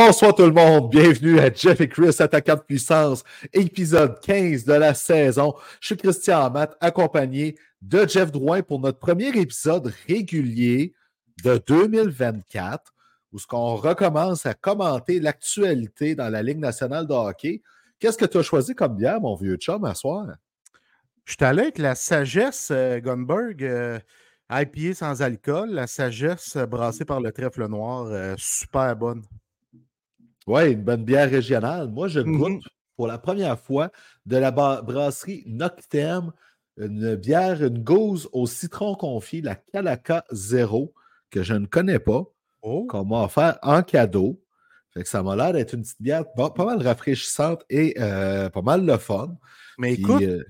Bonsoir tout le monde, bienvenue à Jeff et Chris, attaquant de puissance, épisode 15 de la saison. Je suis Christian Amat, accompagné de Jeff Drouin pour notre premier épisode régulier de 2024, où ce recommence à commenter l'actualité dans la Ligue nationale de hockey. Qu'est-ce que tu as choisi comme bière, mon vieux chum, à soir? Je suis allé avec la sagesse euh, Gunberg, euh, IPA sans alcool, la sagesse euh, brassée par le trèfle noir, euh, super bonne. Oui, une bonne bière régionale. Moi, je Mhm. goûte pour la première fois de la brasserie Noctem, une bière, une gauze au citron confit, la Calaca Zéro, que je ne connais pas, Oh, qu'on m'a offert en cadeau. Fait que ça m'a l'air d'être une petite bière pas, pas mal rafraîchissante et euh, pas mal le fun. mais Puis, écoute, euh,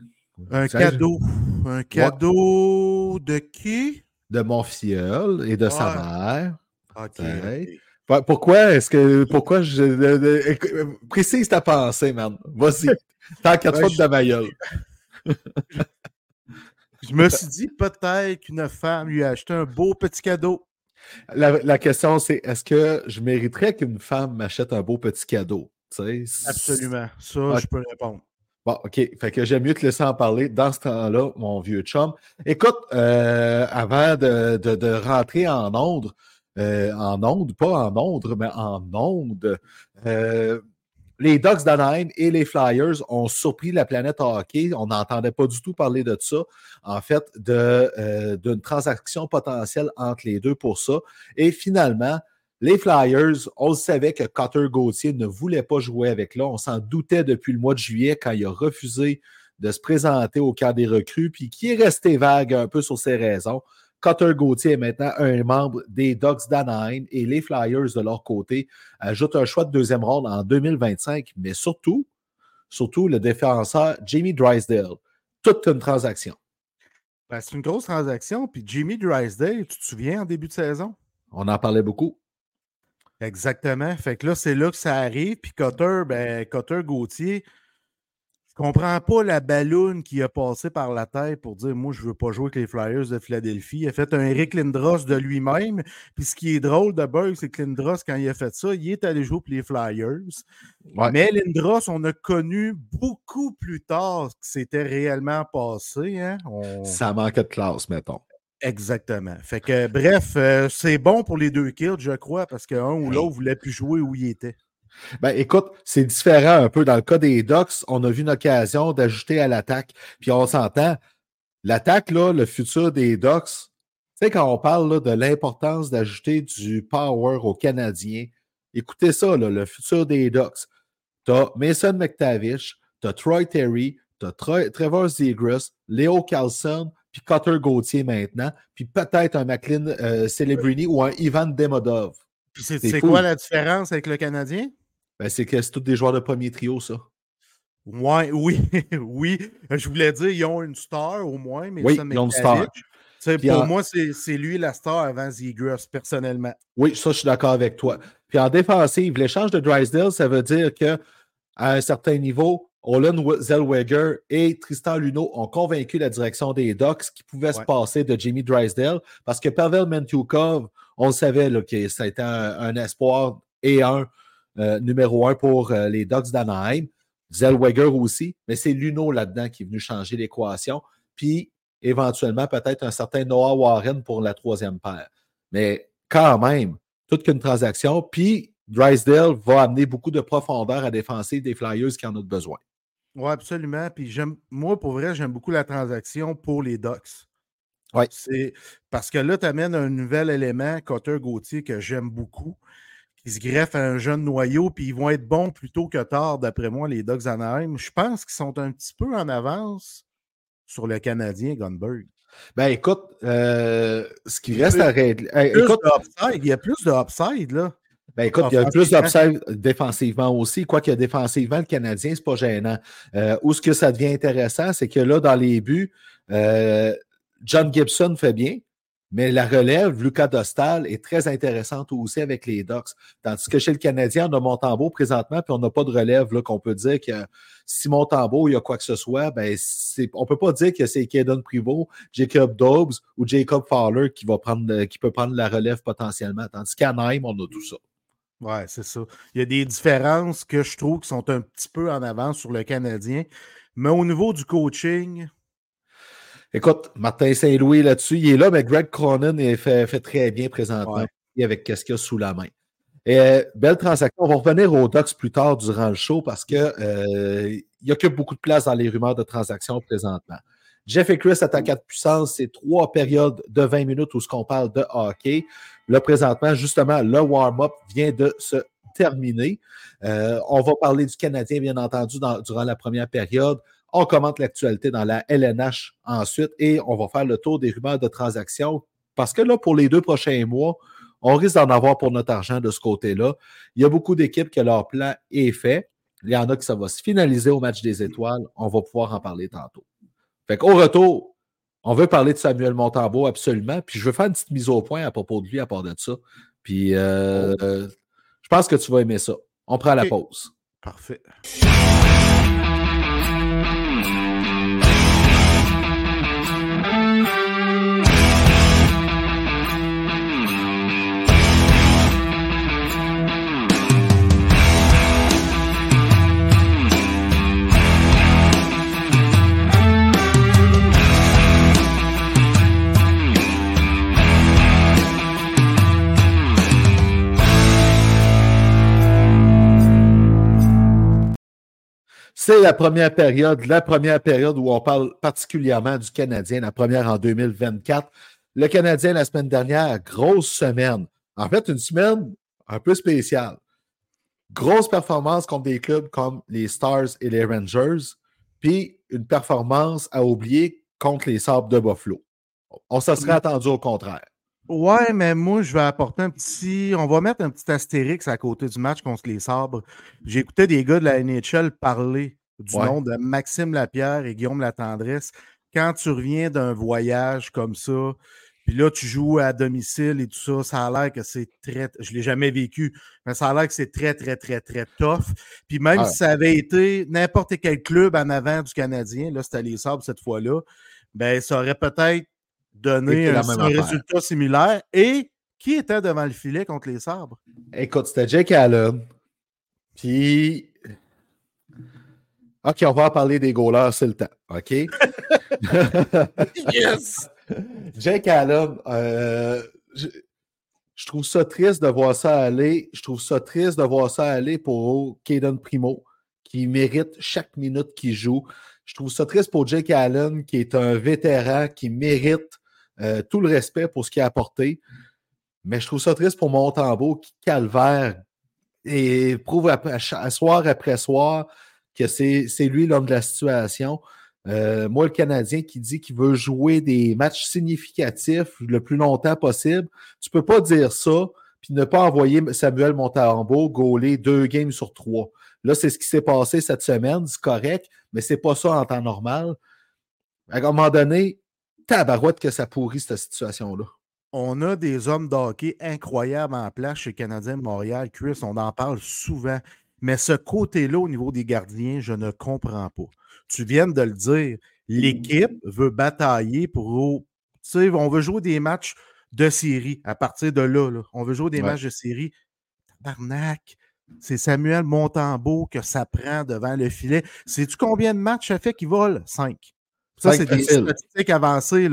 un cadeau. Un cadeau de qui? de mon filleul et de sa mère. Ok. Pourquoi est-ce que pourquoi je le- le- écoute, précise ta pensée, man. Vas-y. Ouais, foutre je- de ma gueule. Je me suis dit peut-être qu'une femme lui a acheté un beau petit cadeau. La, la question, c'est est-ce que je mériterais qu'une femme m'achète un beau petit cadeau? Absolument. Ça, je peux répondre. Bon, OK. Fait que j'aime mieux te laisser en parler dans ce temps-là, mon vieux chum. Écoute, euh, avant de, de- de rentrer en onde, euh, en onde, pas en onde, mais en onde, euh, les Ducks d'Anaheim et les Flyers ont surpris la planète hockey. On n'entendait pas du tout parler de ça. En fait, euh, d'une transaction potentielle entre les deux pour ça. Et finalement, les Flyers, on savait que Cotter Gauthier ne voulait pas jouer avec là. On s'en doutait depuis le mois de juillet quand il a refusé de se présenter au camp des recrues, puis qui est resté vague un peu sur ses raisons. Cotter Gauthier est maintenant un membre des Ducks d'Anaheim et les Flyers, de leur côté, ajoutent un choix de deuxième ronde en 2025, mais surtout, surtout le défenseur Jamie Drysdale. Toute une transaction. Ben, c'est une grosse transaction. Puis Jimmy Drysdale, tu te souviens en début de saison? On en parlait beaucoup. Exactement. Fait que là, c'est là que ça arrive. Puis Cotter, ben, Cotter Gauthier, comprends pas la balloune qui a passé par la tête pour dire Moi, je veux pas jouer avec les Flyers de Philadelphie. Il a fait un Eric Lindros de lui-même. Puis ce qui est drôle de Berg, c'est que Lindros, quand il a fait ça, il est allé jouer pour les Flyers. Ouais. Mais Lindros, on a connu beaucoup plus tard que c'était réellement passé. Hein? On- Ça manquait de classe, mettons. Exactement. Fait que, bref, euh, c'est bon pour les deux kills, je crois, parce qu'un ou l'autre voulait plus jouer où il était. Ben, écoute, c'est différent un peu. Dans le cas des Ducks, on a vu une occasion d'ajouter à l'attaque. Puis on s'entend, l'attaque, là, le futur des Ducks, tu sais, quand on parle là, de l'importance d'ajouter du power aux Canadiens, écoutez ça, là, le futur des Ducks. Tu as Mason McTavish, tu as Troy Terry, tu as Trevor Zegras, Léo Carlson, puis Cutter Gauthier maintenant, puis peut-être un McLean euh, Celebrini ou un Ivan Demodov. Puis c'est quoi la différence avec le Canadien? Ben, c'est que c'est tous des joueurs de premier trio, ça. Ouais, oui, oui. Je voulais dire, ils ont une star au moins, mais Oui, ça, ils ont une star. Pour en- moi, c'est lui la star avant Zegras, personnellement. Oui, ça, je suis d'accord avec toi. Puis en défensive, l'échange de Drysdale, ça veut dire que à un certain niveau, Olin Zellweger et Tristan Luneau ont convaincu la direction des Ducks qu'il pouvait se passer de Jimmy Drysdale parce que Pavel Mentukov, on le savait là, que ça a été un, un espoir et un euh, numéro un pour euh, les Ducks d'Anaheim. Zellweger aussi, mais c'est Luneau là-dedans qui est venu changer l'équation. Puis éventuellement, peut-être un certain Noah Warren pour la troisième paire. Mais quand même, toute qu'une transaction. Puis Drysdale va amener beaucoup de profondeur à défensive des Flyers qui en ont besoin. Oui, absolument. Puis j'aime, moi, pour vrai, j'aime beaucoup la transaction pour les Ducks. Oui. C'est parce que là, tu amènes un nouvel élément, Cotter Gauthier, que j'aime beaucoup, qui se greffe à un jeune noyau, puis ils vont être bons plutôt que tard, d'après moi, les Ducks Anaheim. Je pense qu'ils sont un petit peu en avance sur le Canadien Gunberg. Ben écoute, euh, ce qui reste à régler. il y a plus de upside, là. Ben écoute, il y a plus d'upside défensivement aussi. Quoi qu'il y a défensivement, le Canadien, c'est pas gênant. Euh, où ce que ça devient intéressant, c'est que là, dans les buts, euh, John Gibson fait bien, mais la relève, Lucas Dostal, est très intéressante aussi avec les Ducks. Tandis que chez le Canadien, on a Montembeau présentement, puis on n'a pas de relève qu'on peut dire que si Montembeau, il y a quoi que ce soit, ben on ne peut pas dire que c'est Kaden Privot, Jacob Dobbs ou Jacob Fowler qui, va prendre, qui peut prendre la relève potentiellement. Tandis qu'à Naïm, on a tout ça. Oui, c'est ça. Il y a des différences que je trouve qui sont un petit peu en avance sur le Canadien. Mais au niveau du coaching, Écoute, Martin Saint-Louis là-dessus, il est là, mais Greg Cronin fait, fait très bien présentement avec ce qu'il a sous la main. Et, euh, belle transaction. On va revenir aux Ducks plus tard durant le show parce qu'il euh, y a que beaucoup de place dans les rumeurs de transactions présentement. Jeff et Chris attaquent à puissance, c'est trois périodes de 20 minutes où ce qu'on parle de hockey. Là, présentement, justement, le warm-up vient de se terminer. Euh, on va parler du Canadien, bien entendu, durant la première période. On commente l'actualité dans la LNH ensuite et on va faire le tour des rumeurs de transactions parce que là, pour les deux prochains mois, on risque d'en avoir pour notre argent de ce côté-là. Il y a beaucoup d'équipes que leur plan est fait. Il y en a qui ça va se finaliser au match des étoiles. On va pouvoir en parler tantôt. Fait qu'au retour, on veut parler de Samuel Montambeau absolument. Puis je veux faire une petite mise au point à propos de lui à part de ça. Puis euh, oh. je pense que tu vas aimer ça. On prend la pause. Parfait. C'est la première période, la première période où on parle particulièrement du Canadien, la première en 2024. Le Canadien, la semaine dernière, grosse semaine. En fait, une semaine un peu spéciale. Grosse performance contre des clubs comme les Stars et les Rangers, puis une performance à oublier contre les Sabres de Buffalo. On se serait attendu au contraire. Ouais, mais moi, je vais apporter un petit. On va mettre un petit astérix à côté du match contre les Sabres. J'ai écouté des gars de la NHL parler du nom de Maxime Lapierre et Guillaume Latendresse. Quand tu reviens d'un voyage comme ça, puis là, tu joues à domicile et tout ça, ça a l'air que c'est très. Je ne l'ai jamais vécu, mais ça a l'air que c'est très, très, très, très tough. Puis même si ça avait été n'importe quel club en avant du Canadien, là, c'était les Sabres cette fois-là, ben ça aurait peut-être donné un, résultat similaire. Et qui était devant le filet contre les Sabres? Écoute, c'était Jake Allen. Puis OK, on va en parler des goalers, c'est le temps. OK? yes! Jake Allen, euh, je, trouve ça triste de voir ça aller. Je trouve ça triste de voir ça aller pour Caden Primo, qui mérite chaque minute qu'il joue. Je trouve ça triste pour Jake Allen, qui est un vétéran, qui mérite euh, tout le respect pour ce qu'il a apporté. Mais je trouve ça triste pour Montembeau, qui calvaire et prouve soir après soir que c'est lui l'homme de la situation. Euh, moi, le Canadien qui dit qu'il veut jouer des matchs significatifs le plus longtemps possible, tu ne peux pas dire ça puis ne pas envoyer Samuel Montarambo gauler deux games sur trois. Là, c'est ce qui s'est passé cette semaine, c'est correct, mais c'est pas ça en temps normal. À un moment donné, tabarouette que ça pourrit cette situation-là. On a des hommes d'hockey incroyables en place chez Canadien Montréal. Chris, on en parle souvent. Mais ce côté-là, au niveau des gardiens, je ne comprends pas. Tu viens de le dire, l'équipe veut batailler pour. Tu sais, on veut jouer des matchs de série à partir de là. On veut jouer des matchs de série. Tabarnak! C'est Samuel Montembeau que ça prend devant le filet. Sais-tu combien de matchs ça fait qu'il vole? Cinq. Ça, c'est des statistiques avancées.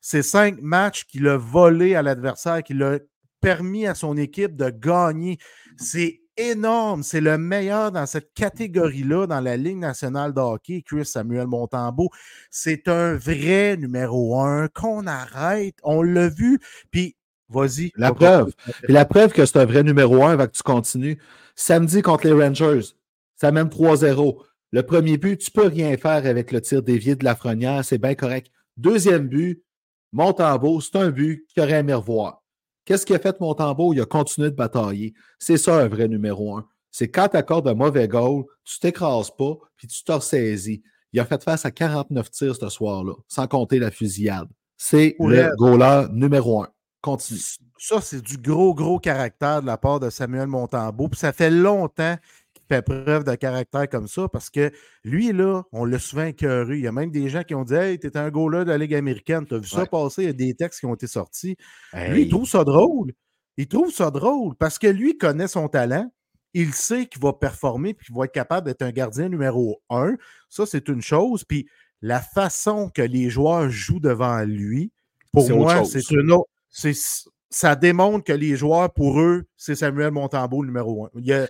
C'est cinq matchs qu'il a volé à l'adversaire, qu'il a permis à son équipe de gagner. C'est énorme. C'est le meilleur dans cette catégorie-là dans la Ligue nationale de hockey, Chris Samuel Montembeau. C'est un vrai numéro un qu'on arrête. On l'a vu. Puis, vas-y. La preuve. Puis la preuve que c'est un vrai numéro un avant que tu continues. Samedi contre les Rangers, ça mène 3-0. Le premier but, tu peux rien faire avec le tir dévié de la Lafrenière, c'est bien correct. Deuxième but, Montembeau, c'est un but qu'il aurait aimé revoir. Qu'est-ce qu'il a fait Montembeau? Il a continué de batailler. C'est ça un vrai numéro un. C'est quand tu accordes un mauvais goal, tu t'écrases pas, puis tu te ressaisis. Il a fait face à 49 tirs ce soir-là, sans compter la fusillade. C'est le goaler numéro un. Continue. Ça, c'est du gros, gros caractère de la part de Samuel Montembeau. Puis ça fait longtemps fait preuve de caractère comme ça parce que lui, là, on l'a souvent écœuré. Il y a même des gens qui ont dit Hey, t'es un goaler de la Ligue américaine, t'as vu ça passer, il y a des textes qui ont été sortis. Lui, il trouve ça drôle. Il trouve ça drôle parce que lui connaît son talent. Il sait qu'il va performer et qu'il va être capable d'être un gardien numéro un. Ça, c'est une chose. Puis la façon que les joueurs jouent devant lui, pour moi, c'est une autre. Ça démontre que les joueurs, pour eux, c'est Samuel Montembeau numéro un. Il y a,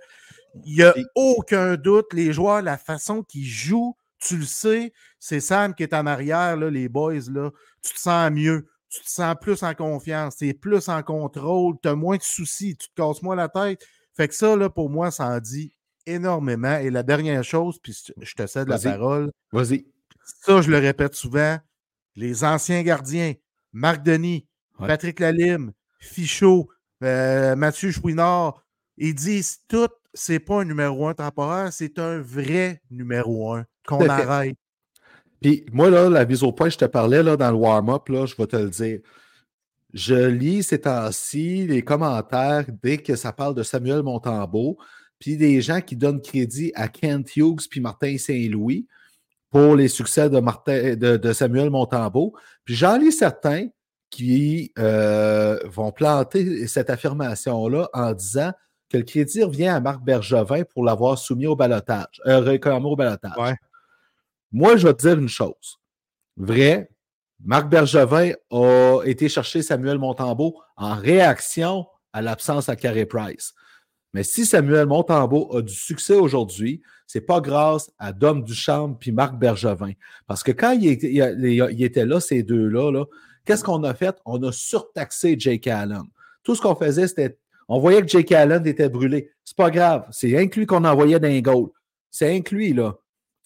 il n'y a aucun doute. Les joueurs, la façon qu'ils jouent, tu le sais, c'est Sam qui est en arrière, là, les boys. Là, tu te sens mieux. Tu te sens plus en confiance. Tu es plus en contrôle. Tu as moins de soucis. Tu te casses moins la tête. Fait que ça, là, pour moi, ça en dit énormément. Et la dernière chose, puis je te cède la parole. Vas-y. Ça, je le répète souvent. Les anciens gardiens, Marc Denis, Patrick Lalime, Fichot, euh, Mathieu Chouinard, ils disent tout c'est pas un numéro un temporaire, c'est un vrai numéro un qu'on arrête. Puis moi, là, la mise au point, je te parlais là, dans le warm-up, là, je vais te le dire. Je lis ces temps-ci les commentaires dès que ça parle de Samuel Montembeau, puis des gens qui donnent crédit à Kent Hughes puis Martin Saint-Louis pour les succès de, Martin, de, Samuel Montembeau. Puis j'en lis certains qui euh, vont planter cette affirmation-là en disant que le crédit revient à Marc Bergevin pour l'avoir soumis au balotage, euh, réclamé au balotage. Moi, je vais te dire une chose. Vrai, Marc Bergevin a été chercher Samuel Montembeau en réaction à l'absence à Carey Price. Mais si Samuel Montembeau a du succès aujourd'hui, ce n'est pas grâce à Dom Duchamp puis Marc Bergevin. Parce que quand il était, là, ces deux-là, -là, quest ce qu'on a fait? On a surtaxé Jake Allen. Tout ce qu'on faisait, c'était on voyait que Jake Allen était brûlé. C'est pas grave. C'est inclus qu'on envoyait d'un goal. C'est inclus, là.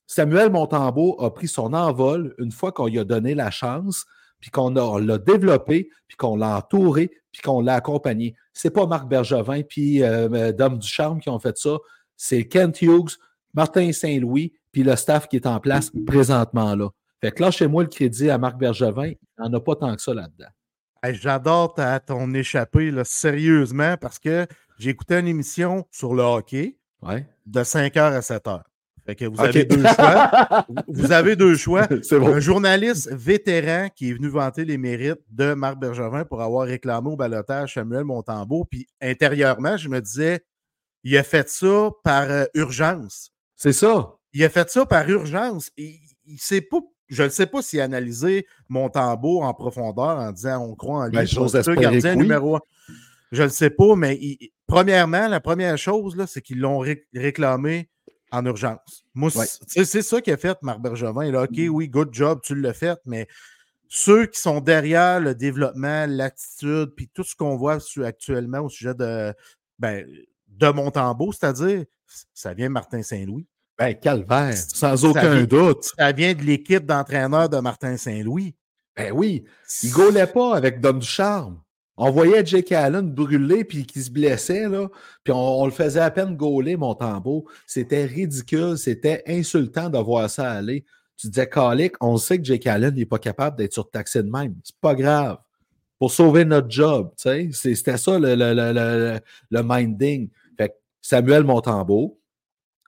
Samuel Montembeau a pris son envol une fois qu'on lui a donné la chance, puis qu'on l'a développé, puis qu'on l'a entouré, puis qu'on l'a accompagné. C'est pas Marc Bergevin puis euh, euh, Dom Duchamp qui ont fait ça. C'est Kent Hughes, Martin Saint-Louis, puis le staff qui est en place présentement là. Fait que là, chez moi, le crédit à Marc Bergevin, il n'en a pas tant que ça là-dedans. J'adore ton échappée, sérieusement, parce que j'ai écouté une émission sur le hockey de 5h à 7h. Fait que vous avez deux choix. vous avez deux choix. Un journaliste vétéran qui est venu vanter les mérites de Marc Bergevin pour avoir réclamé au balotage Samuel Montembeau. Puis intérieurement, je me disais, il a fait ça par euh, urgence. C'est ça. Il a fait ça par urgence. Il ne sait pas je ne sais pas s'il a analysé Montembeau en profondeur en disant on croit en lui. Ben, gardien numéro un. Je ne sais pas, mais premièrement, la première chose, c'est qu'ils l'ont réclamé en urgence. Moi, c'est ça qui a fait Marc Bergevin. A OK, mm. oui, good job, tu l'as fait, mais ceux qui sont derrière le développement, l'attitude, puis tout ce qu'on voit actuellement au sujet de, ben, de Montembeau, c'est-à-dire, ça vient Martin Saint-Louis. Ben, calvaire, sans aucun doute. Ça vient de l'équipe d'entraîneurs de Martin Saint-Louis. Ben oui, il ne gaulait pas avec Dom du Charme. On voyait Jake Allen brûler puis qui se blessait, là, puis on, le faisait à peine gauler, mon tambour. C'était ridicule, c'était insultant de voir ça aller. Tu disais, Calic, on sait que Jake Allen n'est pas capable d'être surtaxé de même. C'est pas grave. Pour sauver notre job, tu sais, c'était ça le, le, le, minding. Fait Samuel Montembeau,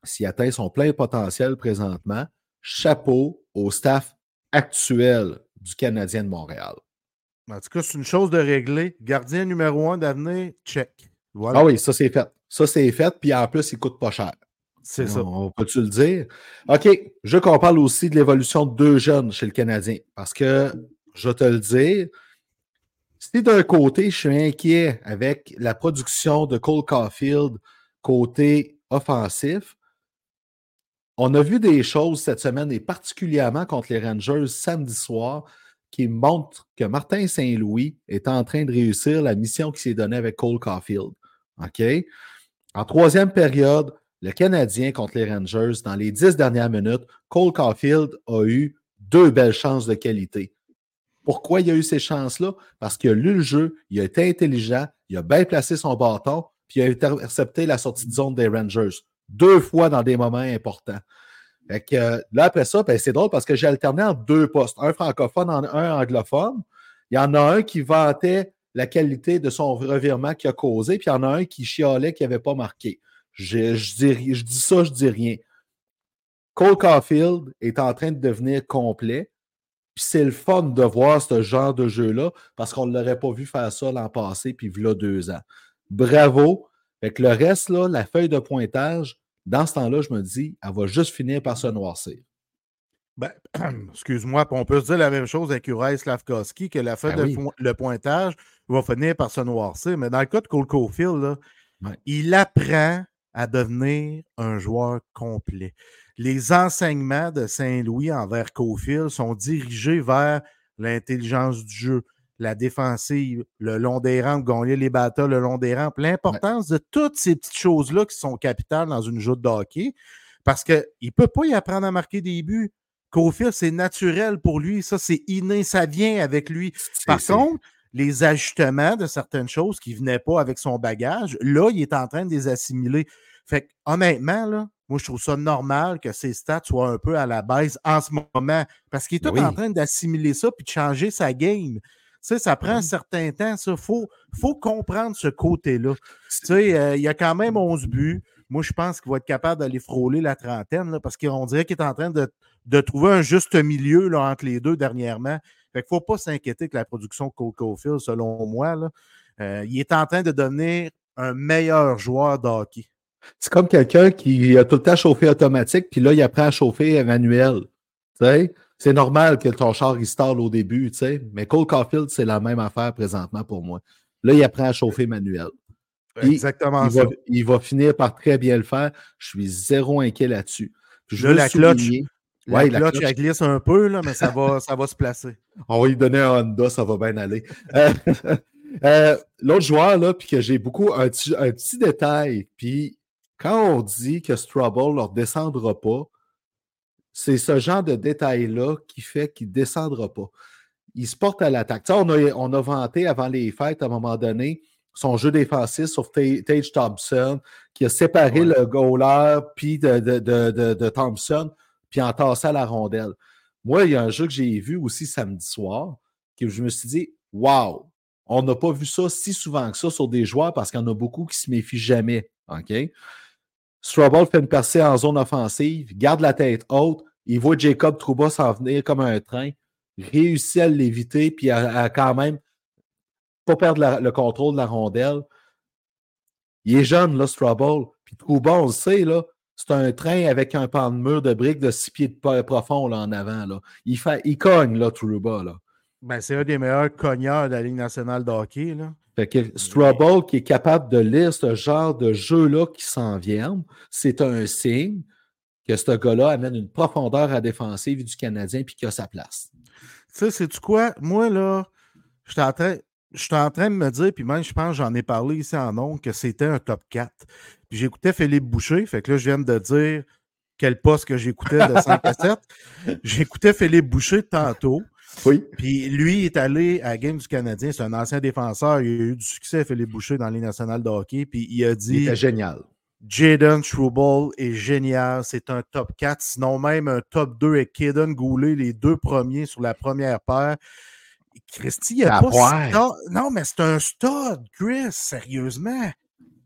s'il atteint son plein potentiel présentement, chapeau au staff actuel du Canadien de Montréal. En tout cas, c'est une chose de régler. Gardien numéro un d'avenir, check. Ah oui, ça c'est fait. Ça c'est fait, puis en plus, il coûte pas cher. C'est ça. On peut-tu le dire? OK, je veux qu'on parle aussi de l'évolution de deux jeunes chez le Canadien. Parce que, je vais te le dire, Si d'un côté, je suis inquiet avec la production de Cole Caulfield côté offensif, on a vu des choses cette semaine, et particulièrement contre les Rangers samedi soir, qui montrent que Martin Saint-Louis est en train de réussir la mission qu'il s'est donnée avec Cole Caulfield. OK? En troisième période, le Canadien contre les Rangers, dans les dix dernières minutes, Cole Caulfield a eu deux belles chances de qualité. Pourquoi il a eu ces chances-là? Parce qu'il a le jeu, il a été intelligent, il a bien placé son bâton, puis il a intercepté la sortie de zone des Rangers. Deux fois dans des moments importants. que, là, après ça, ben, c'est drôle parce que j'ai alterné en deux postes, un francophone, un anglophone. Il y en a un qui vantait la qualité de son revirement qu'il a causé, puis il y en a un qui chialait qu'il n'avait pas marqué. Je, dis, ça, je dis rien. Cole Caulfield est en train de devenir complet. Puis c'est le fun de voir ce genre de jeu-là parce qu'on ne l'aurait pas vu faire ça l'an passé, puis là deux ans. Bravo. Avec le reste, là, la feuille de pointage, dans ce temps-là, je me dis, elle va juste finir par se noircir. Ben, excuse-moi, on peut se dire la même chose avec Uri Slavkowski, que la feuille ben de pointage va finir par se noircir. Mais dans le cas de Cole Caulfield, il apprend à devenir un joueur complet les enseignements de Saint-Louis envers Cofield sont dirigés vers l'intelligence du jeu, la défensive, le long des rampes, gagner les batailles le long des rampes, l'importance de toutes ces petites choses-là qui sont capitales dans une joute de hockey, parce qu'il ne peut pas y apprendre à marquer des buts. Cofield, c'est naturel pour lui, ça c'est inné, ça vient avec lui. Par contre, les ajustements de certaines choses qui ne venaient pas avec son bagage, là, il est en train de les assimiler. Fait que, honnêtement, là, moi, je trouve ça normal que ses stats soient un peu à la baisse en ce moment parce qu'il est tout en train d'assimiler ça puis de changer sa game. Tu sais, ça prend un certain temps. Il faut, faut comprendre ce côté-là. Tu sais, euh, il y a quand même 11 buts. Moi, je pense qu'il va être capable d'aller frôler la trentaine parce qu'on dirait qu'il est en train de, trouver un juste milieu là, entre les deux dernièrement. Fait qu'il ne faut pas s'inquiéter que la production de Cole Caulfield, selon moi, là, euh, il est en train de devenir un meilleur joueur de hockey. C'est comme quelqu'un qui a tout le temps chauffé automatique, puis là, il apprend à chauffer manuel. C'est normal que ton char il stall au début, mais Cole Caulfield, c'est la même affaire présentement pour moi. Là, il apprend à chauffer manuel. Exactement il ça. Va, il va finir par très bien le faire. Je suis zéro inquiet là-dessus. Je là, la cloche, la, cloche, elle glisse un peu, là, mais ça va, ça va se placer. On va lui donner un Honda, ça va bien aller. Euh, euh, l'autre joueur, là, puis que j'ai beaucoup, un, un petit détail, puis quand on dit que Strubble ne leur descendra pas, c'est ce genre de détail-là qui fait qu'il ne descendra pas. Il se porte à l'attaque. On a, on a vanté avant les fêtes, à un moment donné, son jeu défensif sur Tage Thompson, qui a séparé le goaler puis de, de, Thompson, puis entassé à la rondelle. Moi, il y a un jeu que j'ai vu aussi samedi soir, que je me suis dit, waouh, on n'a pas vu ça si souvent que ça sur des joueurs parce qu'il y en a beaucoup qui ne se méfient jamais. OK? Strobel fait une percée en zone offensive, garde la tête haute, il voit Jacob Trouba s'en venir comme un train, réussit à l'éviter, puis à, quand même pas perdre le contrôle de la rondelle. Il est jeune, là, Strobel. Puis Trouba, on le sait, là, c'est un train avec un pan de mur de briques de six pieds de profond en avant. Là. Il, fait, il cogne, là, Trouba. Là. Ben, c'est un des meilleurs cogneurs de la Ligue nationale de hockey. Là. Fait que Strubble qui est capable de lire ce genre de jeu-là qui s'en viennent, c'est un signe que ce gars-là amène une profondeur à la défensive du Canadien et qu'il a sa place. Tu sais, c'est-tu quoi? Moi, là, je suis en train. En train de me dire, puis même, je pense, j'en ai parlé ici en nom, que c'était un top 4. Puis j'écoutais Philippe Boucher, fait que là, je viens de dire quel poste que j'écoutais de 5 à 7. J'écoutais Philippe Boucher tantôt. Oui. Puis lui est allé à la Game du Canadien, c'est un ancien défenseur. Il a eu du succès, Philippe Boucher, dans les nationales de hockey. Puis il a dit. Il génial. Jaden Struble est génial. C'est un top 4, sinon même un top 2 avec Kaden Goulet, les deux premiers sur la première paire. Christy, il a pas Non, mais c'est un stud, Chris, sérieusement.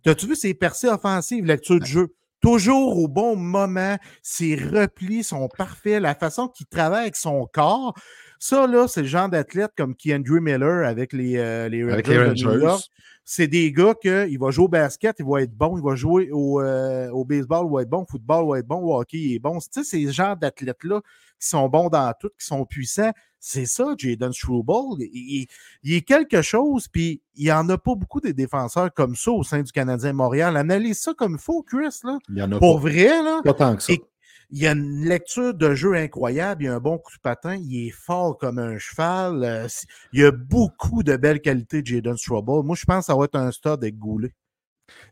T'as-tu vu ses percées offensives, lecture du jeu? Toujours au bon moment, ses replis sont parfaits, la façon qu'il travaille avec son corps. Ça, là, c'est le genre d'athlète comme Andrew Miller avec les, euh, les Rangers, de New York. C'est des gars qu'il va jouer au basket, il va être bon, il va jouer au, euh, au baseball, il va être bon, au football, il va être bon, au hockey, il est bon. Tu sais, c'est ce genre d'athlètes-là qui sont bons dans tout, qui sont puissants. C'est ça, Jaden Struble. Il, il, est quelque chose, puis il n'y en a pas beaucoup des défenseurs comme ça au sein du Canadien Montréal. Analyse ça comme il faut, Chris. Là. Il y en a Pour pas. vrai, là. Pas tant que ça. Et- il a une lecture de jeu incroyable, il a un bon coup de patin, il est fort comme un cheval. euh, il y a beaucoup de belles qualités de Jaden Struble. Moi, je pense que ça va être un stud avec Goulet.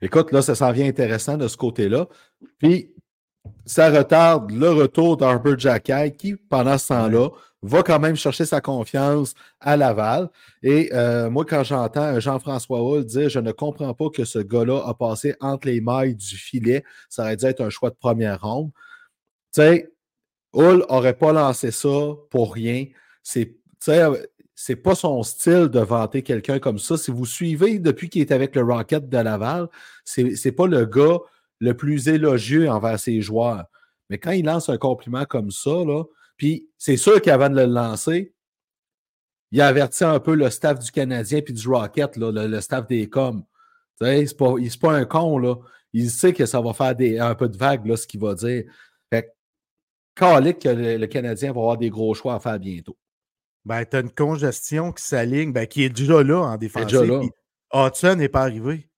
Écoute, là, ça s'en vient intéressant de ce côté-là. Puis, ça retarde le retour d'Arbor Jackay qui, pendant ce temps-là, va quand même chercher sa confiance à Laval. Et euh, moi, quand j'entends Jean-François Hull dire Je ne comprends pas que ce gars-là a passé entre les mailles du filet, ça aurait dû être un choix de première ronde. Sais, Hull n'aurait pas lancé ça pour rien. C'est, sais, c'est pas son style de vanter quelqu'un comme ça. Si vous suivez depuis qu'il est avec le Rocket de Laval, c'est, c'est pas le gars le plus élogieux envers ses joueurs. Mais quand il lance un compliment comme ça, là, puis c'est sûr qu'avant de le lancer, il a averti un peu le staff du Canadien puis du Rocket, là, le, staff des coms. C'est pas, il- c'est pas un con, là. Il sait que ça va faire des, un peu de vague, là, ce qu'il va dire. Fait calique que le, le Canadien va avoir des gros choix à faire bientôt. Ben, tu as une congestion qui s'aligne, ben, qui est déjà là en défense. Hudson n'est pas arrivé.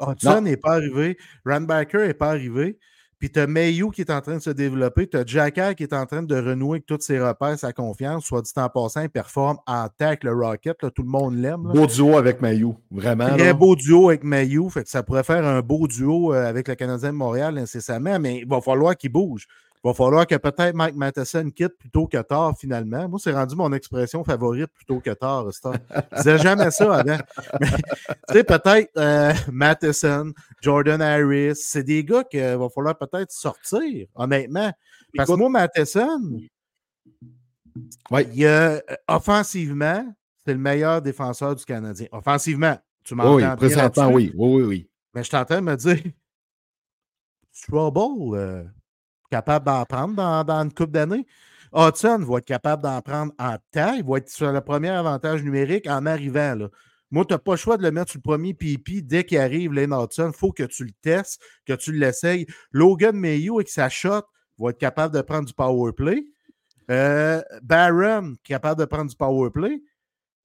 Hudson n'est pas arrivé. Randbacker n'est pas arrivé. Puis tu as Mayu qui est en train de se développer. Tu as Jacker qui est en train de renouer avec tous ses repères, sa confiance. Soit dit en passant, il performe en tech le Rocket. là, tout le monde l'aime. Beau duo avec Mayou, vraiment. Très là. beau duo avec Mayu. Fait que ça pourrait faire un beau duo euh, avec le Canadien de Montréal incessamment, mais il va falloir qu'il bouge. Il va falloir que peut-être Mike Matheson quitte plutôt que tard, finalement. Moi, c'est rendu mon expression favorite plutôt que tard. Star. Je disais jamais ça avant. Tu sais, peut-être euh, Matheson, Jordan Harris, c'est des gars qu'il va falloir peut-être sortir, honnêtement. Parce que moi, Matheson, Ouais. il, euh, offensivement, c'est le meilleur défenseur du Canadien. Offensivement, tu m'entends Oui, bien présentement, là-dessus? oui. Oui, oui, oui. Mais je de me dire, Trouble, euh, capable d'en prendre dans, une coupe d'années. Hudson va être capable d'en prendre en temps. Il va être sur le premier avantage numérique en arrivant. Là. Moi, tu n'as pas le choix de le mettre sur le premier PP dès qu'il arrive, Lane Hudson. Il faut que tu le testes, que tu l'essayes. Logan Mayo, avec sa shot, va être capable de prendre du power play. Euh, Barron, capable de prendre du power play.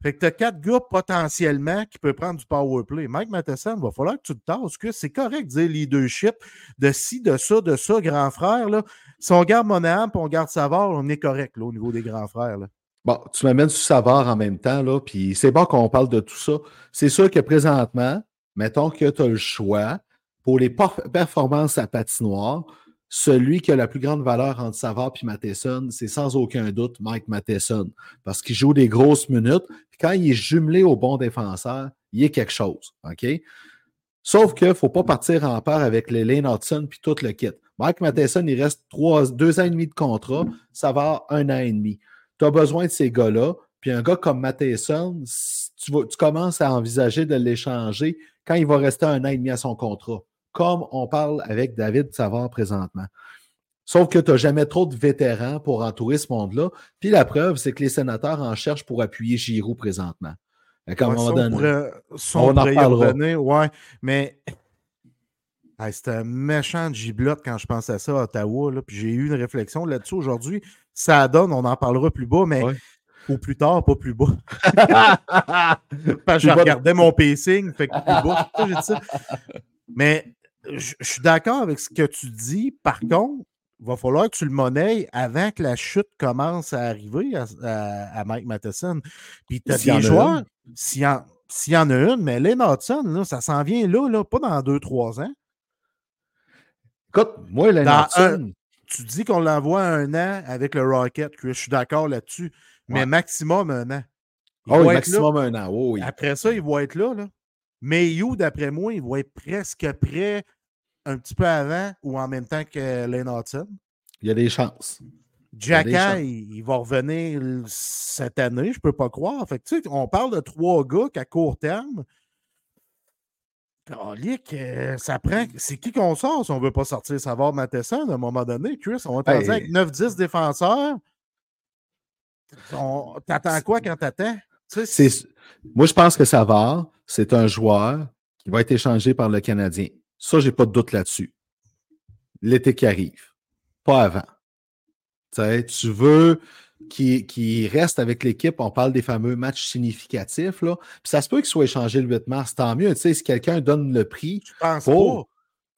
Fait que tu as quatre gars potentiellement qui peuvent prendre du power play. Mike Matheson, il va falloir que tu te tasses, que c'est correct de dire leadership, de ci, de ça, de ça, grand frère. Là. Si on garde Monahan et on garde Savard, on est correct au niveau des grands frères. Là. Bon, tu m'amènes sur Savard en même temps, là, puis c'est bon qu'on parle de tout ça. C'est sûr que présentement, mettons que tu as le choix pour les performances à patinoire, celui qui a la plus grande valeur entre Savard et Matheson, c'est sans aucun doute Mike Matheson, parce qu'il joue des grosses minutes, quand il est jumelé au bon défenseur, il est quelque chose? Sauf qu'il ne faut pas partir en part avec les Lane Hudson puis tout le kit. Mike Matheson, il reste trois, deux ans et demi de contrat, Savard, un an et demi tu as besoin de ces gars-là. Puis un gars comme Matheson, tu commences à envisager de l'échanger quand il va rester un an et demi à son contrat, comme on parle avec David Savard présentement. Sauf que tu n'as jamais trop de vétérans pour entourer ce monde-là. Puis la preuve, c'est que les sénateurs en cherchent pour appuyer Giroud présentement. Ouais, ça, on donné- pourrait- on en reparlera. ouais, mais Hey, c'était un méchant de giblotte quand je pense à ça à Ottawa. là, Puis j'ai eu une réflexion là-dessus aujourd'hui. Ça donne, on en parlera plus bas, mais Ouais. ou plus tard, pas plus bas. Parce que je regardais mon pacing, fait que plus bas. j'ai dit ça. Mais je je suis d'accord avec ce que tu dis. Par contre, il va falloir que tu le monnaies avant que la chute commence à arriver à, à- à Mike Matheson. Puis tu as des joueurs, s'il y, y en a une, mais Len Hudson, là, ça s'en vient là, là, pas dans 2-3 ans. Écoute, moi, Dans Hudson, Tu dis qu'on l'envoie un an avec le Rocket, je suis d'accord là-dessus, mais maximum un an. Il ah oui, là. maximum un an. Oui. Après ça, il va être là. là. Mais You, d'après moi, il va être presque prêt un petit peu avant ou en même temps que Lane Hudson. Il y a des chances. Jacka, il, il va revenir cette année, je ne peux pas croire. Fait que, tu sais, on parle de trois gars qu'à court terme, euh, ça prend. C'est qui qu'on sort si on ne veut pas sortir Savard Matheson à un moment donné, Chris? On va Hey. avec 9-10 défenseurs. On- T'attends quoi quand t'attends? C'est- Moi, je pense que Savard, c'est un joueur qui va être échangé par le Canadien. Ça, j'ai pas de doute là-dessus. L'été qui arrive. Pas avant. Tu veux. qui, qui reste avec l'équipe. On parle des fameux matchs significatifs. Là. Puis ça se peut qu'il soit échangé le 8 mars. Tant mieux. Tu sais, si quelqu'un donne le prix. Je pense pour- pas.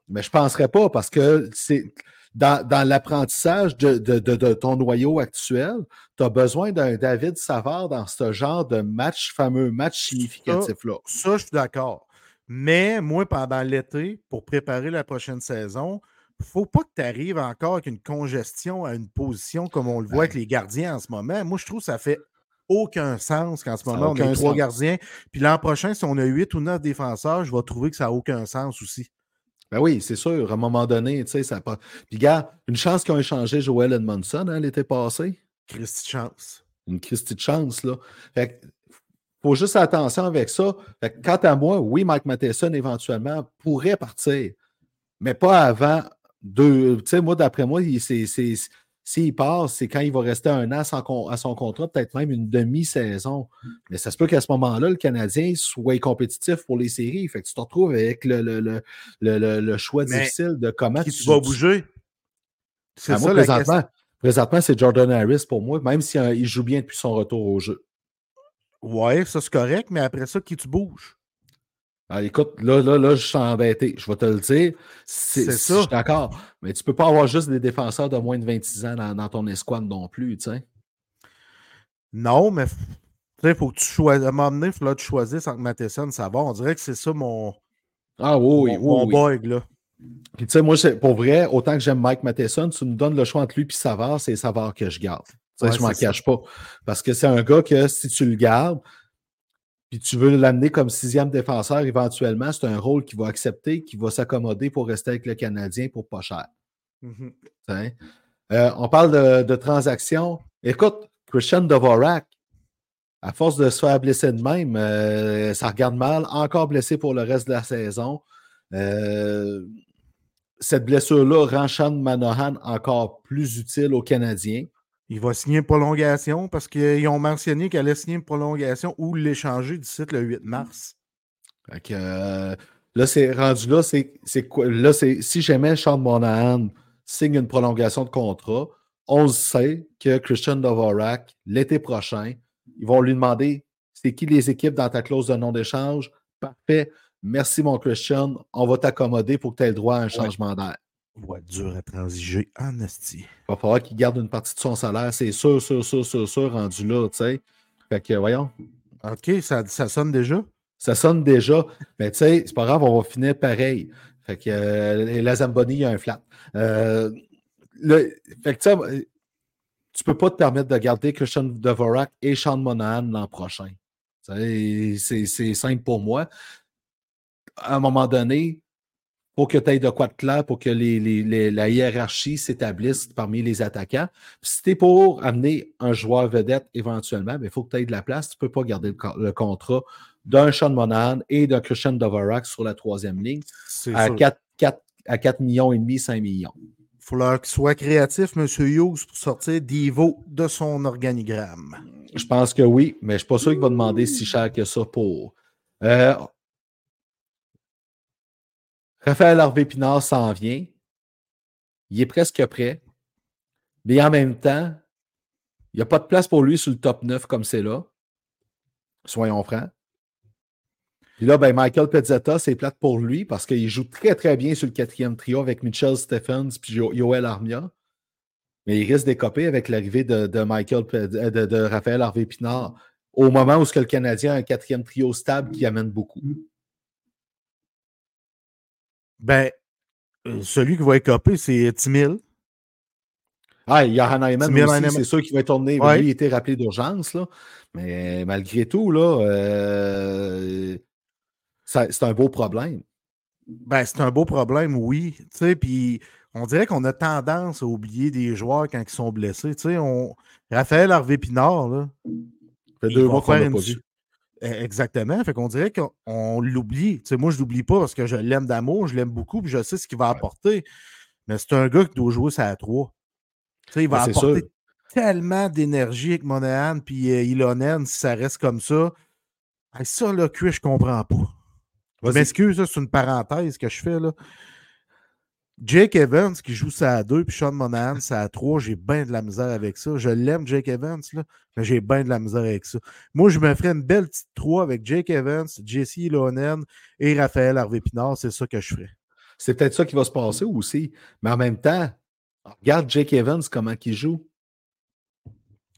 Mais je ne penserais pas parce que c'est dans, dans l'apprentissage de, de- de- de ton noyau actuel, tu as besoin d'un David Savard dans ce genre de match, fameux match significatif-là. Ça, je suis d'accord. Mais moi, pendant l'été, pour préparer la prochaine saison, il ne faut pas que tu arrives encore avec une congestion à une position comme on le voit avec les gardiens en ce moment. Moi, je trouve que ça fait aucun sens qu'en ce Ça moment, on a trois gardiens. Puis l'an prochain, si on a huit ou neuf défenseurs, je vais trouver que ça n'a aucun sens aussi. Ben oui, c'est sûr. À un moment donné, tu sais, ça pas. Puis, gars, une chance qu'ils ont échangé Joel Edmondson hein, l'été passé. Christy de chance. Une Christie de chance, là. Fait que, faut juste attention avec ça. Fait que, quant à moi, oui, Mike Matheson, éventuellement, pourrait partir, mais pas avant deux. Tu sais, moi, d'après moi, c'est- s'il part, c'est quand il va rester un an sans con- à son contrat, peut-être même une demi-saison. Mais ça se peut qu'à ce moment-là, le Canadien soit compétitif pour les séries. Fait que tu te retrouves avec le, le, le, le- le- le choix Mais difficile de comment Qui tu vas bouger? C'est ça moi, la présentement, c'est Jordan Harris pour moi, même s'il il joue bien depuis son retour au jeu. Ouais, ça c'est correct, mais après ça, qui tu bouges? Ah, écoute, là, là, là, je suis embêté. Je vais te le dire. C'est ça. ça. Je suis d'accord. Mais tu peux pas avoir juste des défenseurs de moins de 26 ans dans, dans ton escouade non plus, tu sais. Non, mais il faut que tu choisisses. À un moment donné, il faut que tu choisisses entre Matheson et Savard. On dirait que c'est ça mon, Ah oui, mon, oui, mon oui. bug, là. Puis tu sais, moi, pour vrai, autant que j'aime Mike Matheson, tu me donnes le choix entre lui et Savard, c'est Savard que je garde. Ouais, je m'en ça. cache pas. Parce que c'est un gars que si tu le gardes, puis tu veux l'amener comme sixième défenseur éventuellement, c'est un rôle qu'il va accepter, qui va s'accommoder pour rester avec le Canadien pour pas cher. Mhm. sais. Euh, on parle de, de transactions. Écoute, Christian Dvorak, à force de se faire blesser de même, euh, ça regarde mal. Encore blessé pour le reste de la saison. Euh, cette blessure-là rend Sean Manohan encore plus utile aux Canadiens. Il va signer une prolongation parce qu'ils ont mentionné qu'elle allait signer une prolongation ou l'échanger d'ici le 8 mars. Fait que, euh, là, c'est rendu là, c'est c'est quoi? Là, c'est si jamais Sean Monahan signe une prolongation de contrat, on le sait que Christian Dvorak, l'été prochain, ils vont lui demander c'est qui les équipes dans ta clause de non-d'échange. Parfait. Merci, mon Christian. On va t'accommoder pour que tu aies le droit à un changement d'air. Ouais, dur à transiger en esti. Il va falloir qu'il garde une partie de son salaire. C'est sûr, sûr, sûr, sûr, sûr, rendu là, tu sais. Fait que, voyons. OK, ça, ça sonne déjà? Ça sonne déjà. Mais tu sais, c'est pas grave, on va finir pareil. Fait que euh, la Zamboni, il y a un flat. Euh, le- fait que tu sais, euh, tu peux pas te permettre de garder Christian Dvorak et Sean Monahan l'an prochain. C'est simple pour moi. À un moment donné, pour que tu aies de quoi de clair, pour que les, les- les- la hiérarchie s'établisse parmi les attaquants. Puis si tu es pour amener un joueur vedette éventuellement, il faut que tu aies de la place. Tu ne peux pas garder le, co- le contrat d'un Sean Monahan et d'un Christian Dvorak sur la troisième ligne C'est à sûr. 4, 4, à 4 millions et demi, 5 millions. Il faut leur qu'il soit créatif, M. Hughes, pour sortir Divo de son organigramme. Je pense que oui, mais je ne suis pas sûr qu'il va demander si cher que ça pour. Euh, Raphaël Harvey Pinard s'en vient. Il est presque prêt. Mais en même temps, il n'y a pas de place pour lui sur le top 9 comme c'est là. Soyons francs. Puis là, ben, Michael Pezzetta, c'est plate pour lui parce qu'il joue très, très bien sur le quatrième trio avec Mitchell Stephens puis Jo- Yoel Armia. Mais il risque d'écoper avec l'arrivée de, Michael de, de Raphaël Harvey Pinard au moment où ce que le Canadien a un quatrième trio stable qui amène beaucoup. Ben, euh, celui qui va écoper, c'est Timil. Ah, il y a Hanayman Timmy aussi, Heinemann. c'est sûr qu'il va tourner. Ouais. Lui, il était rappelé d'urgence, là. Mais malgré tout, là, euh, c'est un beau problème. Ben, c'est un beau problème, oui. Tu sais, puis on dirait qu'on a tendance à oublier des joueurs quand ils sont blessés. Tu sais, on... Raphaël Harvey Pinard, là, Ça fait deux mois qu'on l'a pas vu. Eh, Exactement. Fait qu'on dirait qu'on on l'oublie. Tu sais, moi, je l'oublie pas parce que je l'aime d'amour, je l'aime beaucoup, puis je sais ce qu'il va apporter. Mais c'est un gars qui doit jouer ça à trois. Tu sais, il va Ouais, apporter sûr. tellement d'énergie avec Monahan puis euh, Ilonen si ça reste comme ça. Hey, ça, là, que je comprends pas. Je m'excuse, c'est une parenthèse que je fais, là. Jake Evans qui joue ça à 2, puis Sean Monahan ça à 3, j'ai bien de la misère avec ça. Je l'aime, Jake Evans, là, mais j'ai bien de la misère avec ça. Moi, je me ferais une belle petite 3 avec Jake Evans, Jesse Lonen et Raphaël Harvey-Pinard. C'est ça que je ferais. C'est peut-être ça qui va se passer aussi. Mais en même temps, regarde Jake Evans, comment il joue.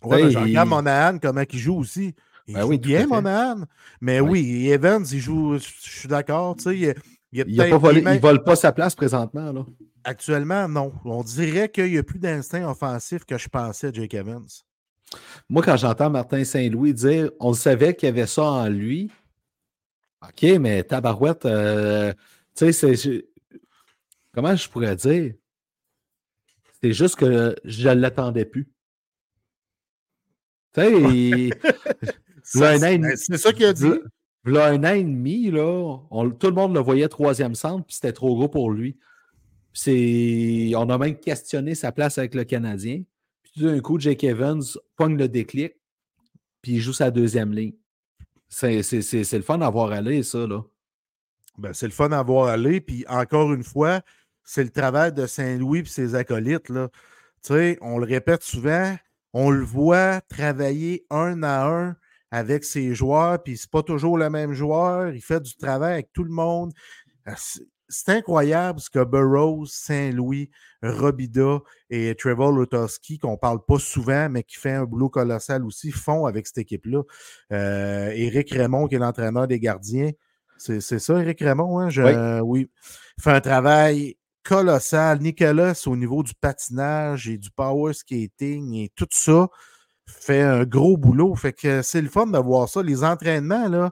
Je regarde Monahan, comment il joue aussi. Il ben joue oui, bien, Monahan. Mais oui. Evans, il joue, je suis d'accord, tu sais, il ne vole pas sa place présentement. Là. Actuellement, non. On dirait qu'il n'y a plus d'instinct offensif que je pensais à Jake Evans. Moi, quand j'entends Martin Saint-Louis dire on savait qu'il y avait ça en lui, OK, mais Tabarouette, euh, tu sais, c'est. Comment je pourrais dire? C'est juste que je ne l'attendais plus. Tu sais, c'est ça qu'il a dit. Là, un an et demi, là, tout le monde le voyait troisième centre, puis c'était trop gros pour lui. On a même questionné sa place avec le Canadien. Puis tout d'un coup, Jake Evans pogne le déclic, puis il joue sa deuxième ligne. C'est le fun d'avoir allé, ça, là. Ben, c'est le fun d'avoir allé. Puis encore une fois, c'est le travail de Saint-Louis et ses acolytes. Là. Tu sais, on le répète souvent, on le voit travailler un à un avec ses joueurs, puis c'est pas toujours le même joueur. Il fait du travail avec tout le monde. Euh, c'est incroyable ce que Burroughs, Saint-Louis, Robida et Trevor Lotowski, qu'on parle pas souvent, mais qui fait un boulot colossal aussi, font avec cette équipe-là. Euh, Éric Raymond, qui est l'entraîneur des gardiens. C'est ça, Éric Raymond, hein? oui. fait un travail colossal. Nicolas, au niveau du patinage et du power skating et tout ça, fait un gros boulot. Fait que c'est le fun de voir ça. Les entraînements, là,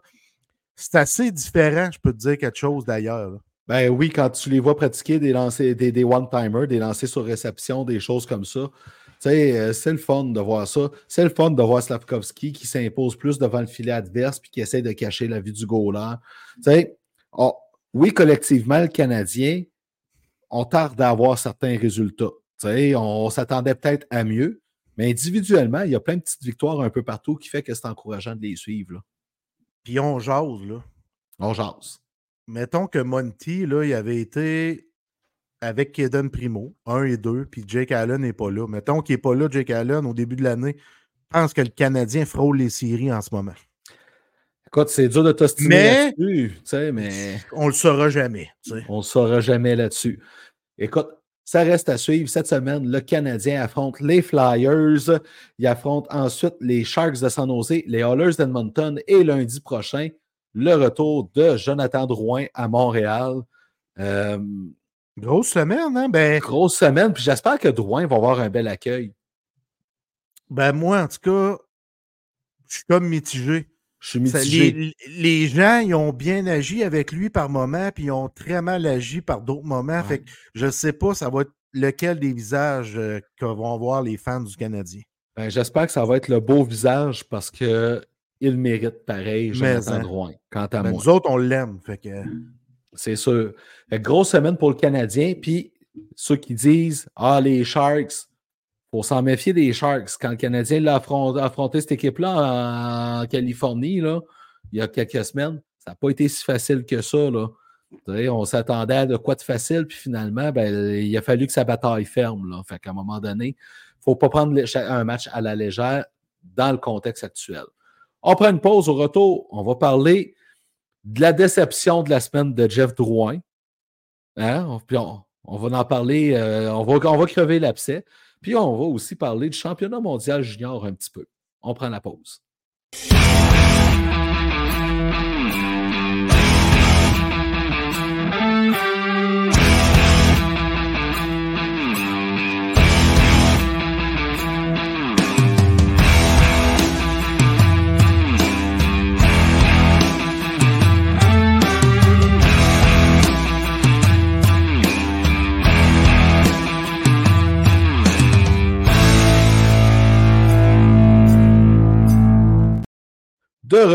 c'est assez différent, je peux te dire quelque chose d'ailleurs. Ben oui, quand tu les vois pratiquer des lancers, des, des one-timers, des lancers sur réception, des choses comme ça. Euh, c'est le fun de voir ça. C'est le fun de voir Slavkovski qui s'impose plus devant le filet adverse puis qui essaie de cacher la vue du goaler. Oh, oui, collectivement, le Canadien, on tarde à avoir certains résultats. on s'attendait peut-être à mieux, mais individuellement, il y a plein de petites victoires un peu partout qui fait que c'est encourageant de les suivre. Puis on jase, là. On jase. Mettons que Monty, là, il avait été avec Kaden Primo, 1 et 2, puis Jake Allen n'est pas là. Mettons qu'il n'est pas là, Jake Allen, au début de l'année. Je pense que le Canadien frôle les séries en ce moment. Écoute, c'est dur de t'ostiner là-dessus, mais... On le saura jamais. On le saura jamais là-dessus. Écoute, ça reste à suivre. Cette semaine, le Canadien affronte les Flyers. Il affronte ensuite les Sharks de San Jose, les Oilers d'Edmonton et lundi prochain, le retour de Jonathan Drouin à Montréal. Euh, grosse semaine, hein? Ben... Grosse semaine. Puis j'espère que Drouin va avoir un bel accueil. Ben moi, en tout cas, je suis comme mitigé. Je suis mitigé. les, gens, ils ont bien agi avec lui par moment, puis ils ont très mal agi par d'autres moments. Fait que je ne sais pas, ça va être lequel des visages euh, que vont voir les fans du Canadien. Ben, J'espère que ça va être le beau visage parce qu'il mérite pareil, Jonathan hein, Drouin, quant à ben, moi. Nous autres, on l'aime. Que... C'est sûr. grosse semaine pour le Canadien. Puis ceux qui disent Ah, les Sharks, faut s'en méfier des Sharks. Quand le Canadien l'a affronté, cette équipe-là en Californie, là, il y a quelques semaines, ça n'a pas été si facile que ça. Là. On s'attendait à de quoi de facile, puis finalement, ben, il a fallu que sa bataille ferme. Là. Fait qu'à un moment donné, il ne faut pas prendre un match à la légère dans le contexte actuel. On prend une pause au retour. On va parler de la déception de la semaine de Jeff Drouin. Hein? Puis on, va en parler, euh, on, va, on va crever l'abcès. Puis on va aussi parler du championnat mondial junior un petit peu. On prend la pause.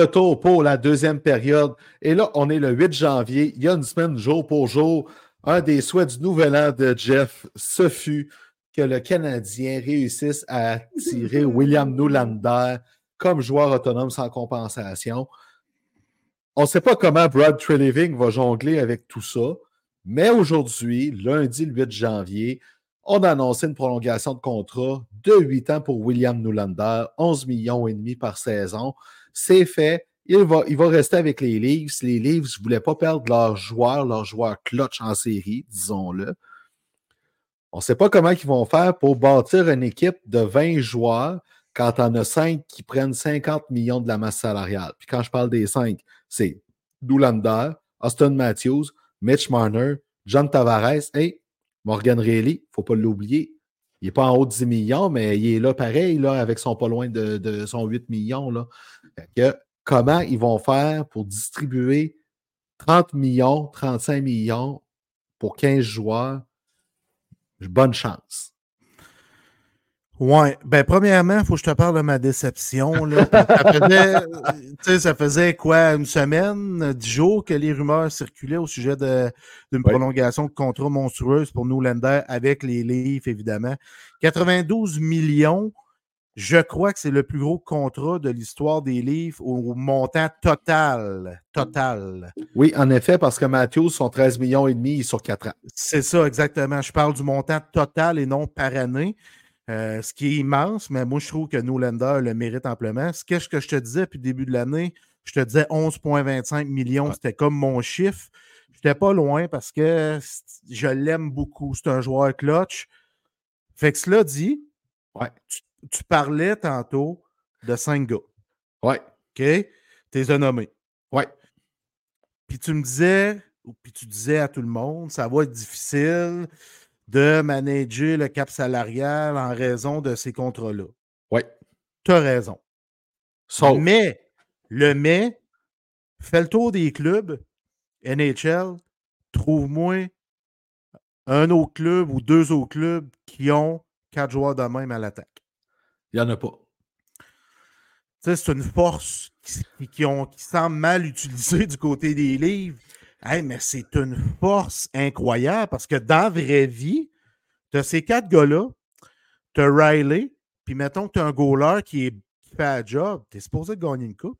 Retour pour la deuxième période. Et là, on est le 8 janvier. Il y a une semaine jour pour jour. Un des souhaits du nouvel an de Jeff, ce fut que le Canadien réussisse à tirer William Newlander comme joueur autonome sans compensation. On ne sait pas comment Brad Treliving va jongler avec tout ça, Mais aujourd'hui, lundi, le 8 janvier, on a annoncé une prolongation de contrat de 8 ans pour William Newlander, 11 millions et demi par saison. C'est fait. Il va, rester avec les Leafs. Les Leafs ne voulaient pas perdre leurs joueurs, leurs joueurs clutch en série, disons-le. On ne sait pas comment ils vont faire pour bâtir une équipe de 20 joueurs quand on a 5 qui prennent 50 millions de la masse salariale. Puis quand je parle des 5, c'est Doulander, Austin Matthews, Mitch Marner, John Tavares et Morgan Reilly. Il ne faut pas l'oublier. Il n'est pas en haut de 10 millions, mais il est là pareil, là, avec son pas loin de, son 8 millions. Comment ils vont faire pour distribuer 30 millions, 35 millions pour 15 joueurs? Bonne chance. Ouais, ben premièrement, il faut que je te parle de ma déception. Là. ça, faisait, ça faisait quoi, une semaine, dix jours que les rumeurs circulaient au sujet d'une prolongation de contrat monstrueuse pour nous, Lender, avec les Leafs, évidemment. 92 millions, je crois que c'est le plus gros contrat de l'histoire des Leafs au montant total. Total. Oui, en effet, parce que Matthews, son 13 millions et demi sur quatre ans. C'est ça, exactement. Je parle du montant total et non par année. Euh, ce qui est immense, mais moi, je trouve que Nolander le mérite amplement. Ce que, je te disais depuis le début de l'année, je te disais 11,25 millions, c'était comme mon chiffre. Je n'étais pas loin parce que je l'aime beaucoup. C'est un joueur clutch. Fait que cela dit, ouais. tu, parlais tantôt de cinq gars. Ouais. OK? T'es un nommé. Ouais. Puis tu me disais, ou puis tu disais à tout le monde, ça va être difficile de manager le cap salarial en raison de ces contrats-là. Oui. Tu as raison. Mais, le mais, fais le tour des clubs, NHL, trouve-moi un autre club ou deux autres clubs qui ont quatre joueurs de même à l'attaque. Il n'y en a pas. C'est une force qui, qui, ont, qui semble mal utilisée du côté des livres mais c'est une force incroyable parce que dans la vraie vie, tu as ces quatre gars-là, tu as Riley, puis mettons que tu as un goaler qui, est, fait un job, tu es supposé gagner une coupe.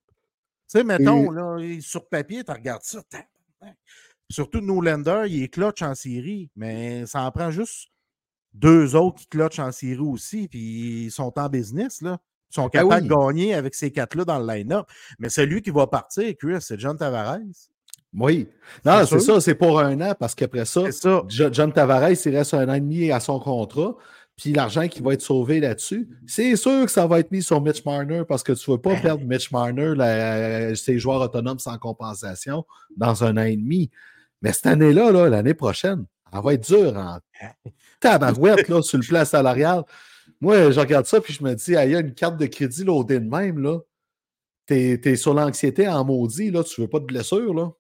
Tu sais, mettons, là, sur papier, tu regardes ça. Surtout Nolander, il est clutch en série, mais ça en prend juste deux autres qui clutch en série aussi, puis ils sont en business, là. Ils sont ben capables de gagner avec ces quatre-là dans le line-up. Mais celui qui va partir, Chris, c'est John Tavares. Oui. Non, c'est ça, c'est pour un an parce qu'après ça, John Tavares, il reste un an et demi à son contrat. Puis l'argent qui va être sauvé là-dessus, c'est sûr que ça va être mis sur Mitch Marner parce que tu ne veux pas ben perdre Mitch Marner, ses joueurs autonomes sans compensation, dans un an et demi. Mais cette année-là, -là, l'année prochaine, elle va être dure en tabarouette là, sur le plan salarial. Moi, je regarde ça puis je me dis, il y a une carte de crédit loadée de même. là. Tu es, sur l'anxiété en maudit, là, tu veux pas de blessure. Là.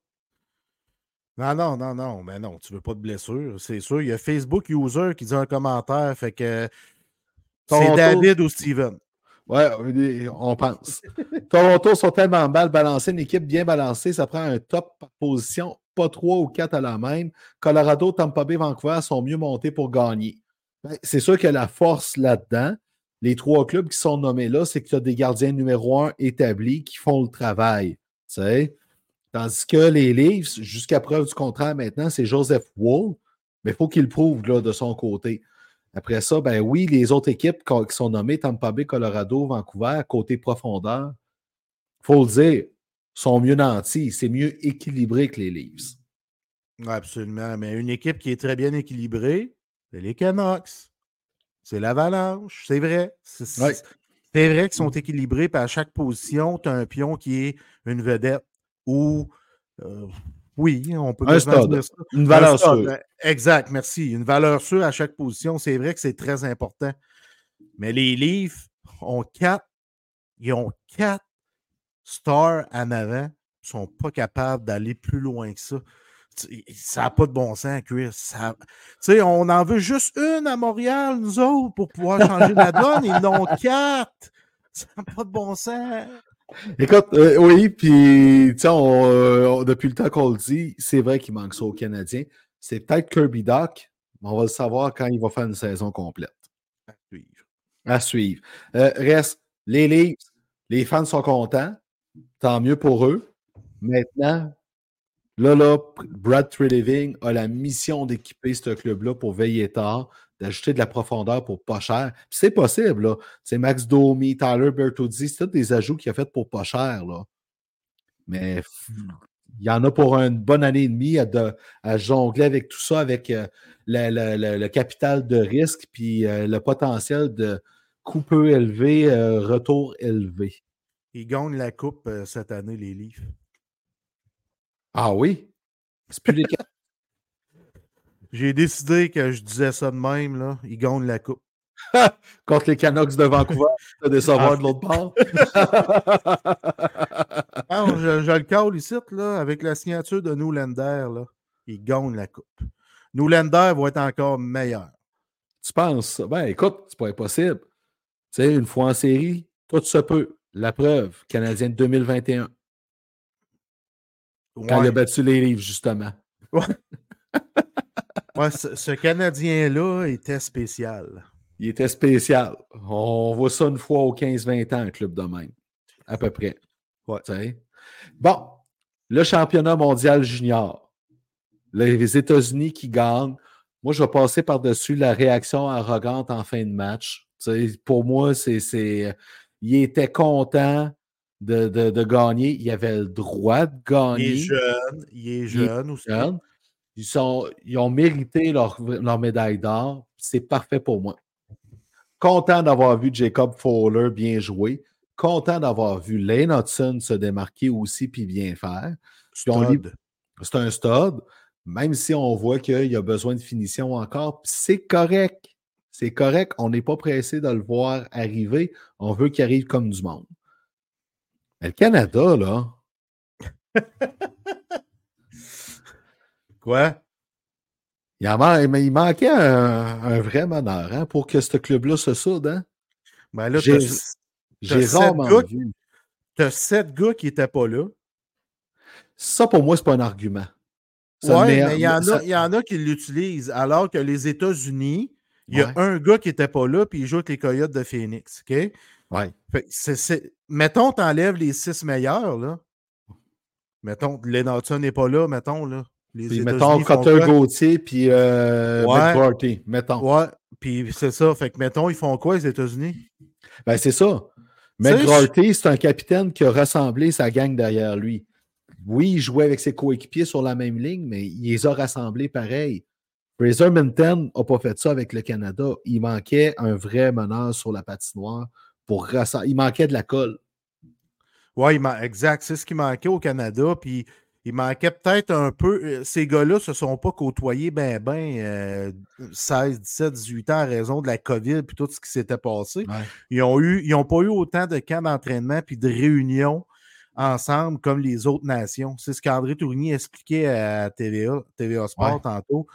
Non, non, non, non, mais non, tu veux pas de blessure, c'est sûr. Il y a Facebook User qui dit un commentaire, fait que c'est David ou Steven. Ouais, on pense. Toronto sont tellement mal balancés, une équipe bien balancée, ça prend un top position, pas trois ou quatre à la même. Colorado, Tampa Bay, Vancouver sont mieux montés pour gagner. Ben, c'est sûr a la force là-dedans. Les trois clubs qui sont nommés là, c'est que tu as des gardiens numéro un établis qui font le travail. Tandis que les Leafs, jusqu'à preuve du contraire maintenant, c'est Joseph Wool, mais il faut qu'il prouve là, de son côté. Après ça, ben oui, les autres équipes qui sont nommées, Tampa Bay, Colorado, Vancouver, côté profondeur, il faut le dire, sont mieux nantis. C'est mieux équilibré que les Leafs. Absolument. Mais une équipe qui est très bien équilibrée, c'est les Canucks. C'est l'Avalanche. C'est vrai. C'est vrai qu'ils sont équilibrés, puis à chaque position, tu as un pion qui est une vedette ou euh, oui, on peut un stade, Une valeur sûre. Ben, exact, merci. Une valeur sûre à chaque position. C'est vrai que c'est très important. Mais les livres ont quatre, ils ont quatre stars en avant. Sont pas capables d'aller plus loin que ça. Ça n'a pas de bon sens, Chris. Ça... On en veut juste une à Montréal, nous autres, pour pouvoir changer la donne. Ils en ont quatre. Ça n'a pas de bon sens. Écoute, euh, oui, puis euh, depuis le temps qu'on le dit, c'est vrai qu'il manque ça aux Canadiens. C'est peut-être Kirby Doc, mais on va le savoir quand il va faire une saison complète. À suivre. À suivre. Euh, reste les Leafs, les fans sont contents, tant mieux pour eux. Maintenant, Là, là, Brad Treliving a la mission d'équiper ce club-là pour veiller tard, d'ajouter de la profondeur pour pas cher. C'est possible, là. C'est Max Domi, Tyler Bertuzzi, c'est tous des ajouts qu'il a fait pour pas cher, là. Mais il y en a pour une bonne année et demie à, jongler avec tout ça, avec euh, le, capital de risque, puis euh, le potentiel de coût peu élevé, euh, retour élevé. Ils gagnent la coupe cette année, les Leafs. Ah oui? C'est plus les J'ai décidé que je disais ça de même, là. Ils gagnent la coupe. Contre les Canucks de Vancouver, de décevoir de l'autre part. je, je, le call ici, là, avec la signature de Newlander, là. Ils gagnent la coupe. Newlander va être encore meilleur. Tu penses? Ben écoute, c'est pas impossible. Tu sais, une fois en série, tout se peut. La preuve, Canadien de 2021. Quand il a battu les livres, justement. Ouais. ce, Canadien-là était spécial. Il était spécial. On voit ça une fois aux 15-20 ans, un club de même. À peu près. Ouais. Bon, le championnat mondial junior. Les États-Unis qui gagnent. Moi, je vais passer par-dessus la réaction arrogante en fin de match. pour moi, c'est. Il était content de, gagner. Il avait le droit de gagner. Il est jeune. Il est jeune aussi. Ils, sont, ils ont mérité leur, médaille d'or. C'est parfait pour moi. Content d'avoir vu Jacob Fowler bien jouer. Content d'avoir vu Lane Hudson se démarquer aussi puis bien faire. C'est un stud. Même si on voit qu'il y a besoin de finition encore, c'est correct. C'est correct. On n'est pas pressé de le voir arriver. On veut qu'il arrive comme du monde le Canada, là. Quoi? Il, il manquait un, vrai meneur hein, pour que ce club-là se soude. Hein? Ben là, j'ai rarement vu. Tu as sept gars qui n'étaient pas là. Ça, pour moi, c'est pas un argument. Oui, mais il y, en a, il y en a qui l'utilisent, alors que les États-Unis, il y a un gars qui n'était pas là, puis il joue avec les Coyotes de Phoenix. OK? Ouais. mettons, t'enlèves les six meilleurs, là. Mettons, Lenarton n'est pas là, mettons, là. Les puis mettons Cutter Gauthier puis euh, ouais. mettons. Ouais, puis c'est ça. Fait que mettons, ils font quoi les États-Unis? Ben c'est ça. McGrorty, c'est un capitaine qui a rassemblé sa gang derrière lui. Oui, il jouait avec ses coéquipiers sur la même ligne, mais il les a rassemblés pareil. Fraser Minton n'a pas fait ça avec le Canada. Il manquait un vrai meneur sur la patinoire pour Il manquait de la colle. Oui, exact. C'est ce qui manquait au Canada. Puis il manquait peut-être un peu. Euh, ces gars-là ne se sont pas côtoyés ben, ben 16, 17, 18 ans à raison de la COVID et tout ce qui s'était passé. Ils n'ont ils ont pas eu autant de camps d'entraînement puis de réunions ensemble comme les autres nations. C'est ce qu'André Tourigny expliquait à TVA, TVA Sport tantôt.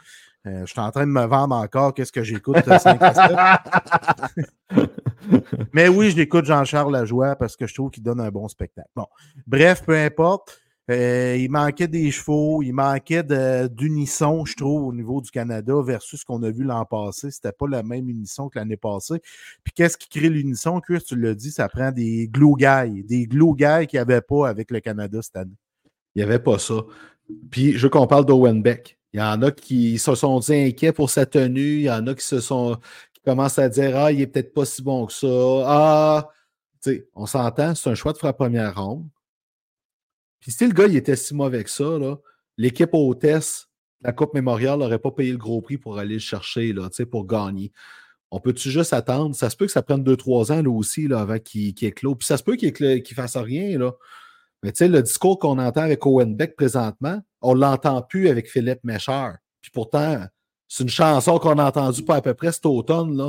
Euh, je suis en train de me vendre encore. Qu'est-ce que j'écoute? Mais oui, je l'écoute Jean-Charles Lajoie parce que je trouve qu'il donne un bon spectacle. Bon, bref, peu importe. Euh, il manquait des chevaux, il manquait d'unisson, je trouve, au niveau du Canada versus ce qu'on a vu l'an passé. C'était pas la même unisson que l'année passée. Puis qu'est-ce qui crée l'unisson? Chris, tu l'as dit, ça prend des glue guys, des glue guys qu'il n'y avait pas avec le Canada cette année. Il n'y avait pas ça. Puis je veux qu'on parle d'Owen Beck. Il y en a qui se sont dit inquiets pour sa tenue. Il y en a qui se sont qui commencent à dire Ah, il est peut-être pas si bon que ça. Ah, tu sais, on s'entend, c'est un choix de faire première ronde. Puis si le gars il était si mauvais que ça, l'équipe hôtesse, la Coupe Mémoriale n'aurait pas payé le gros prix pour aller le chercher, là, pour gagner. On peut-tu juste attendre? Ça se peut que ça prenne 2-3 ans là aussi là, avant qu'il qu éclose. Puis ça se peut qu'il ne fasse rien. Là. Mais tu sais, le discours qu'on entend avec Owen Beck présentement, on ne l'entend plus avec Philippe Méchard. Puis pourtant, c'est une chanson qu'on a entendue pas à peu près cet automne. Là.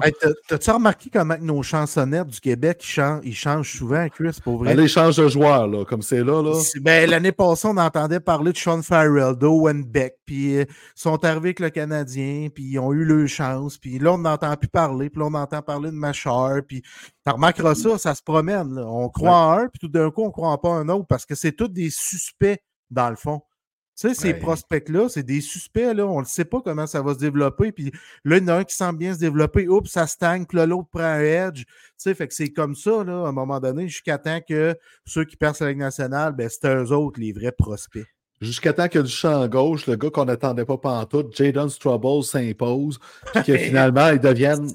T'as-tu remarqué comment nos chansonnettes du Québec ils changent, souvent, Chris, pour vrai? Ben, ils changent de joueurs, là, comme c'est là. là. Ben, L'année passée, on entendait parler de Sean Farrell, d'Owen Beck, puis euh, ils sont arrivés avec le Canadien, puis ils ont eu leur chance, puis là, on n'entend plus parler, puis là, on entend parler de Machar, puis tu remarqueras ça, ça se promène. On croit en un, puis tout d'un coup, on ne croit pas en un autre, parce que c'est tous des suspects, dans le fond. Tu sais, ces prospects-là, c'est des suspects, là. On ne sait pas comment ça va se développer. Puis là, il y en a un qui semble bien se développer. Oups, ça stagne, que l'autre prend un edge. Tu sais, fait que c'est comme ça, là, à un moment donné, jusqu'à temps que ceux qui percent la Ligue nationale, ben, c'est eux autres, les vrais prospects. Jusqu'à temps que du champ gauche, le gars qu'on n'attendait pas pantoute, Jaden Strubble s'impose, puis que finalement, il devienne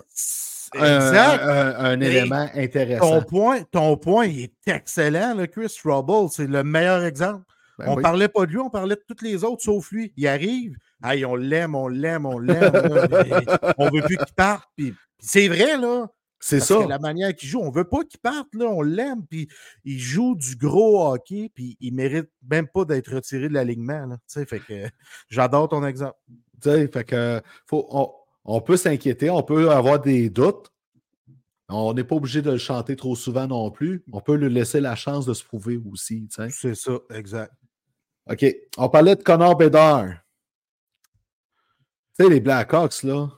un, Exact. un- un Mais élément Ton intéressant. point, ton point, il est excellent, là, Chris Trouble. C'est le meilleur exemple. Ben on oui. parlait pas de lui, on parlait de tous les autres sauf lui. Il arrive, hey, on l'aime, on l'aime, on l'aime. on veut plus qu'il parte. C'est vrai, là. C'est ça. que la manière qu'il joue, on veut pas qu'il parte, là. On l'aime. Puis il joue du gros hockey, puis il mérite même pas d'être retiré de l'alignement. là. Tu sais, fait que j'adore ton exemple. Tu sais, fait que faut, on, on peut s'inquiéter, on peut avoir des doutes. On n'est pas obligé de le chanter trop souvent non plus. On peut lui laisser la chance de se prouver aussi. C'est ça, exact. OK. On parlait de Connor Bedard. Tu sais, les Blackhawks, là.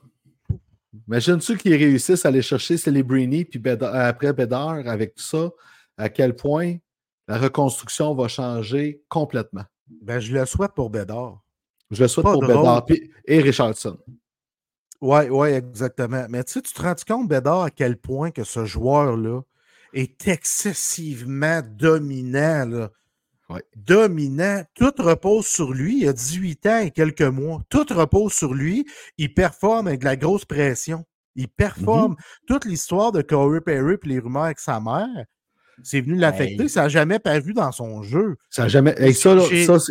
Imagine-tu qu'ils réussissent à aller chercher Celebrini puis après Bedard avec tout ça, à quel point la reconstruction va changer complètement? Ben, je le souhaite pour Bédard. Je le souhaite Pas pour drôle. Bedard puis- et Richardson. Oui, oui, exactement. Mais tu sais, tu te rends compte, Bédard, à quel point que ce joueur-là est excessivement dominant. Là? Ouais. Dominant. Tout repose sur lui. Il a 18 ans et quelques mois. Tout repose sur lui. Il performe avec de la grosse pression. Il performe. Toute l'histoire de Corey Perry et les rumeurs avec sa mère, c'est venu l'affecter. Hey. Ça n'a jamais paru dans son jeu. Ça a jamais. Hey, ça,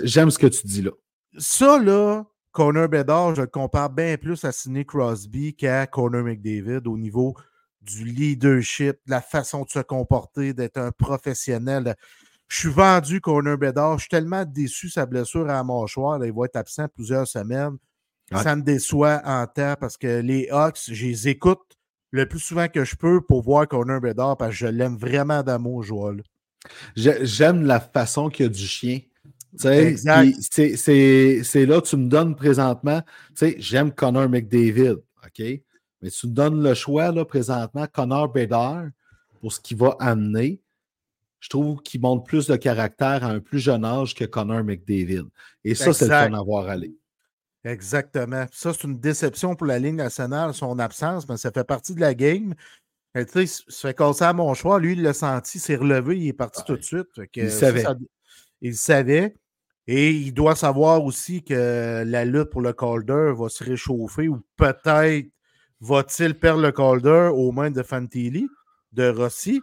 j'aime ce que tu dis là. Ça, là, Connor Bedard, je le compare bien plus à Sidney Crosby qu'à Connor McDavid au niveau du leadership, de la façon de se comporter, d'être un professionnel. Je suis vendu, Connor Bedard. Je suis tellement déçu sa blessure à la mâchoire. là, il va être absent plusieurs semaines. Ça me déçoit en temps parce que les Hawks, je les écoute le plus souvent que je peux pour voir Connor Bedard parce que je l'aime vraiment d'amour. J'ai- J'aime la façon qu'il y a du chien. C'est- là, tu me donnes présentement, j'aime Connor McDavid, OK? Mais tu me donnes le choix, là, présentement, Connor Bedard, pour ce qu'il va amener. Je trouve qu'il montre plus de caractère à un plus jeune âge que Connor McDavid. Et ça, c'est le fun à voir aller. Exactement. Ça, c'est une déception pour la Ligue nationale, son absence, mais ça fait partie de la game. Et tu sais, il se fait casser à mon choix. Lui, il l'a senti, s'est relevé, il est parti tout de suite. Que Il ça, savait. ça- il savait. Et il doit savoir aussi que la lutte pour le Calder va se réchauffer ou peut-être va-t-il perdre le Calder aux mains de Fantilli, de Rossi,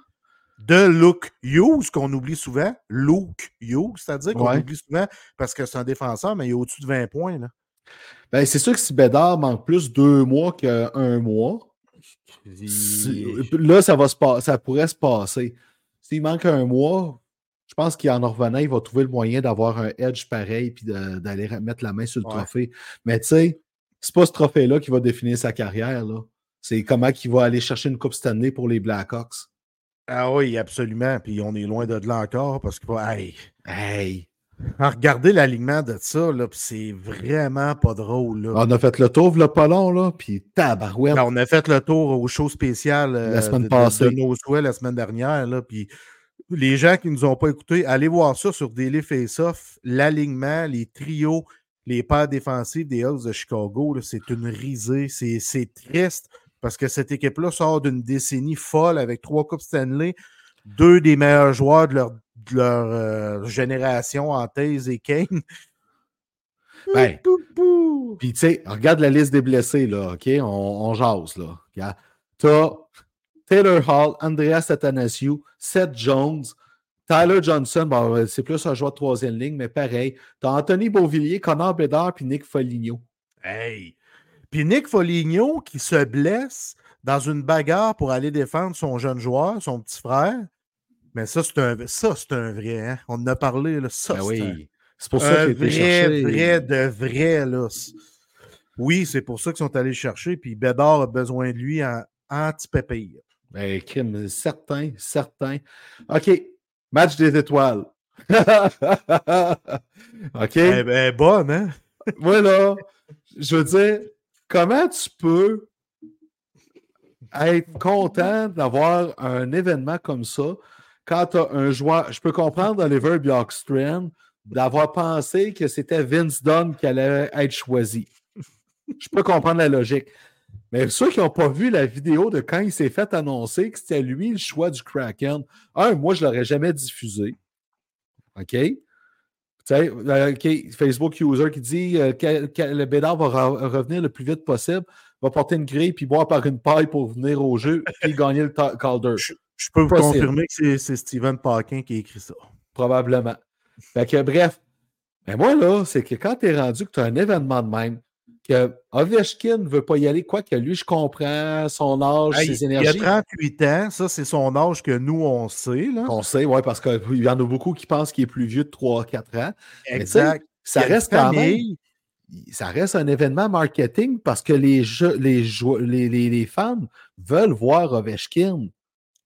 de Luke Hughes, qu'on oublie souvent. Luke Hughes, c'est-à-dire qu'on Ouais. oublie souvent parce que c'est un défenseur, mais il est au-dessus de 20 points. Là. Ben, c'est sûr que si Bédard manque plus deux mois qu'un mois, c'est- là, ça, va se ça pourrait se passer. S'il manque un mois, je pense qu'en en revenant, il va trouver le moyen d'avoir un edge pareil puis d'aller mettre la main sur le Ouais. trophée. Mais tu sais, c'est pas ce trophée-là qui va définir sa carrière. C'est comment il va aller chercher une Coupe Stanley pour les Blackhawks. Ah oui, absolument. Puis on est loin de là encore parce que hey, Hey! à regarder l'alignement de ça, là, puis c'est vraiment pas drôle. Là. On a fait le tour, le pas long, là, puis tabarouette. Là, on a fait le tour au show spécial euh, La semaine de, passée. de nos souhaits la semaine dernière. Là, puis les gens qui ne nous ont pas écoutés, allez voir ça sur Daily Face-Off. L'alignement, les trios, les paires défensives des Hawks de Chicago, c'est une risée. C'est c'est triste parce que cette équipe-là sort d'une décennie folle avec trois Coupes Stanley, deux des meilleurs joueurs de leur, de leur euh, génération en Taze et Kane. Ben, Puis, tu sais, regarde la liste des blessés, là, OK? On, on jase, là. T'as Taylor Hall, Andreas Athanasiou, Seth Jones, Tyler Johnson, bon, euh, c'est plus un joueur de troisième ligne, mais pareil. T'as Anthony Beauvillier, Connor Bedard, puis Nick Foligno. Hey! Puis Nick Foligno qui se blesse dans une bagarre pour aller défendre son jeune joueur, son petit frère. Mais ça, c'est un, ça, c'est un vrai. Hein? On en a parlé. Là. Ça, Ben c'est un- oui. C'est pour ça été vrai, cherché. vrai de vrai. Là. Oui, c'est pour ça qu'ils sont allés le chercher. Puis Bédard a besoin de lui en anti-pépire. Ben, crime, certain, certain. OK. Match des étoiles. OK? Elle est bonne, hein? Moi, là, je veux dire, comment tu peux être content d'avoir un événement comme ça quand tu as un joueur. Je peux comprendre Oliver Bjorkstrand d'avoir pensé que c'était Vince Dunn qui allait être choisi. Je peux comprendre la logique. Mais ceux qui n'ont pas vu la vidéo de quand il s'est fait annoncer que c'était lui le choix du Kraken, un, moi, je ne l'aurais jamais diffusé. OK? Sais, euh, OK, Facebook user qui dit euh, que, que le Bédard va re- revenir le plus vite possible, va porter une grille puis boire par une paille pour venir au jeu puis gagner le Calder. Je, je peux vous Possible. confirmer que c'est- Steven Parkin qui a écrit ça. Probablement. Fait que, bref. Mais moi, là, c'est que quand tu es rendu que tu as un événement de même, que Ovechkin ne veut pas y aller, quoi que lui, je comprends son âge, Hey, ses il a énergies. 38 ans, ça c'est son âge que nous on sait. Là. On sait, oui, parce qu'il y en a beaucoup qui pensent qu'il est plus vieux de 3-4 ans. Mais Exact. Ça reste quand même. Ça reste un événement marketing parce que les, jeux, les, les, les, les fans veulent voir Ovechkin.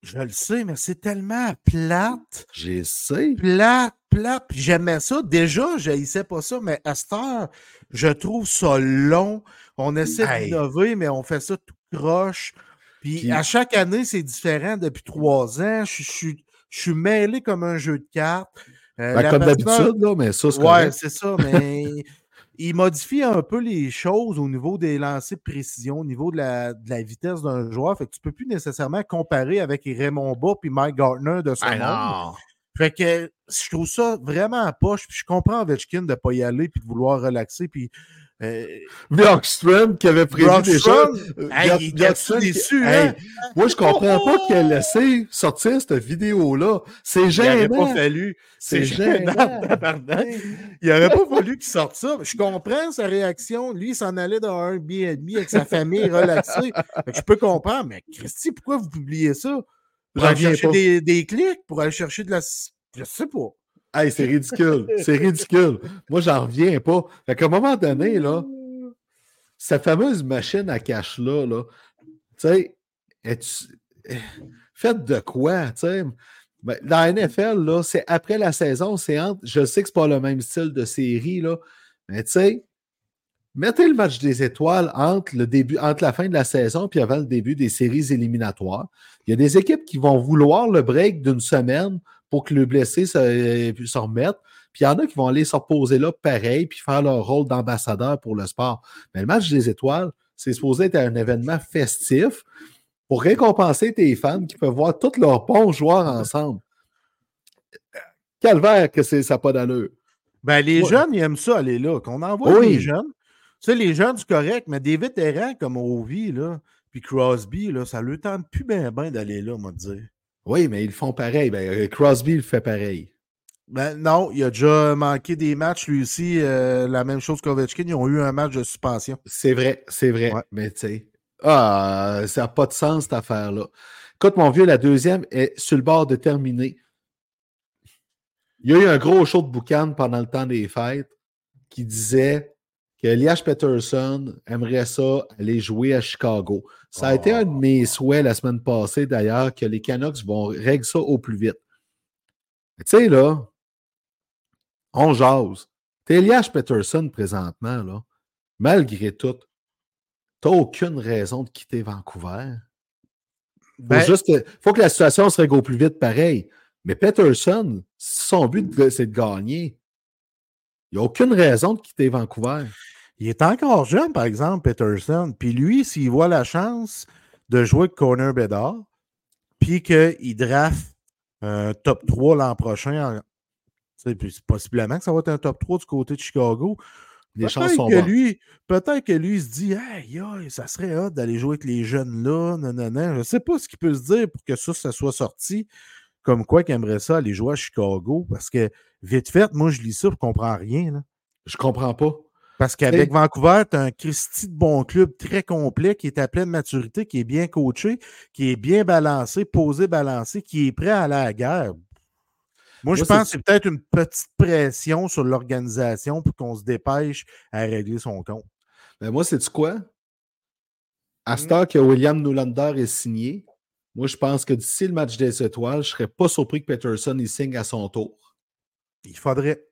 Je le sais, mais c'est tellement plate. J'ai sais. Plate, Puis j'aimais ça. Déjà, je haïssais pas ça, mais à cette heure, je trouve ça long. On essaie Hey. d'innover, mais on fait ça tout croche. Puis, Puis- à chaque année, c'est différent depuis trois ans. Je, je suis- je suis mêlé comme un jeu de cartes. Euh, Ben, comme d'habitude, là, mais ça, c'est Ouais, c'est ça, mais il modifie un peu les choses au niveau des lancers de précision, au niveau de la, de la vitesse d'un joueur. Fait que tu peux plus nécessairement comparer avec Raymond Bas puis Mike Gardner de son Ah, monde. Fait que je trouve ça vraiment à poche. Puis je comprends Ovechkin de ne pas y aller puis de vouloir relaxer. Puis euh, qui avait prévu. Brockstrom, euh, hey, il qui- déçu, Hey, hein? Moi, je comprends pas qu'il ait laissé sortir cette vidéo-là. C'est il n'aurait gênant. pas fallu. C'est gênant, gênant. Il n'aurait pas fallu qu'il sorte ça. Je comprends sa réaction. Lui, il s'en allait dans un B&B avec sa famille relaxée. Je peux comprendre, mais Christy, pourquoi vous publiez ça? Pour J'en aller chercher des, des clics? Pour aller chercher de la... Je sais pas. Hey, c'est ridicule. C'est ridicule. Moi, j'en reviens pas. Fait qu'à un moment donné, là, cette fameuse machine à cash-là, là, tu sais, eh, faites de quoi, tu sais? Ben, dans la NFL, là, c'est après la saison, c'est entre. Je sais que c'est pas le même style de série, là, mais tu sais, mettez le match des étoiles entre le début, entre la fin de la saison puis avant le début des séries éliminatoires. Il y a des équipes qui vont vouloir le break d'une semaine pour que le blessé se, euh, se remette. Puis il y en a qui vont aller se reposer là pareil, puis faire leur rôle d'ambassadeur pour le sport. Mais le match des étoiles, c'est supposé être un événement festif pour récompenser tes fans qui peuvent voir tous leurs bons joueurs ensemble. Calvaire que c'est, ça n'a pas d'allure. Ben, les Ouais. jeunes, ils aiment ça, aller là. Qu'on envoie Oui. les jeunes. Tu sais, les jeunes, c'est correct, mais des vétérans comme Ovi, là, puis Crosby, là, ça leur tente plus bien ben d'aller là, moi, te dire. Oui, mais ils le font pareil. Ben, euh, Crosby le fait pareil. Ben, non, il a déjà manqué des matchs, lui aussi. euh, la même chose qu'Ovechkin. Ils ont eu un match de suspension. C'est vrai, c'est vrai. Ouais. Mais tu sais, ah, ça n'a pas de sens cette affaire-là. Écoute, mon vieux, la deuxième est sur le bord de terminer. Il y a eu un gros show de boucan pendant le temps des fêtes qui disait que Elias Peterson aimerait ça aller jouer à Chicago. Ça a été un de mes souhaits la semaine passée, d'ailleurs, que les Canucks vont régler ça au plus vite. Mais Tu sais, là, on jase. T'es Elias Peterson présentement, là, malgré tout, t'as aucune raison de quitter Vancouver. Faut Ben, juste que, faut que la situation se règle au plus vite pareil. Mais Peterson, son but, c'est de gagner. Il n'y a aucune raison de quitter Vancouver. il est encore jeune, par exemple, Peterson. Puis lui, s'il voit la chance de jouer avec Corner Bedard, puis qu'il draft un top 3 l'an prochain, en- puis possiblement que ça va être un top 3 du côté de Chicago. Les chances sont que lui, peut-être que lui il se dit aïe, ça serait hot d'aller jouer avec les jeunes là, non, non, non. Je ne sais pas ce qu'il peut se dire pour que ça, ça soit sorti. Comme quoi qu'il aimerait ça aller jouer à Chicago. Parce que vite fait, moi je lis ça, je ne comprends rien. là. Je comprends pas. Parce qu'avec Vancouver, tu as un Christy de bon club très complet qui est à pleine maturité, qui est bien coaché, qui est bien balancé, posé, balancé, qui est prêt à aller à la guerre. Moi, je pense que c'est- peut-être une petite pression sur l'organisation pour qu'on se dépêche à régler son compte. Mais moi, c'est quoi? À ce Mm. temps que William Nylander est signé, moi, je pense que d'ici le match des étoiles, je ne serais pas surpris que Peterson il signe à son tour. Il faudrait.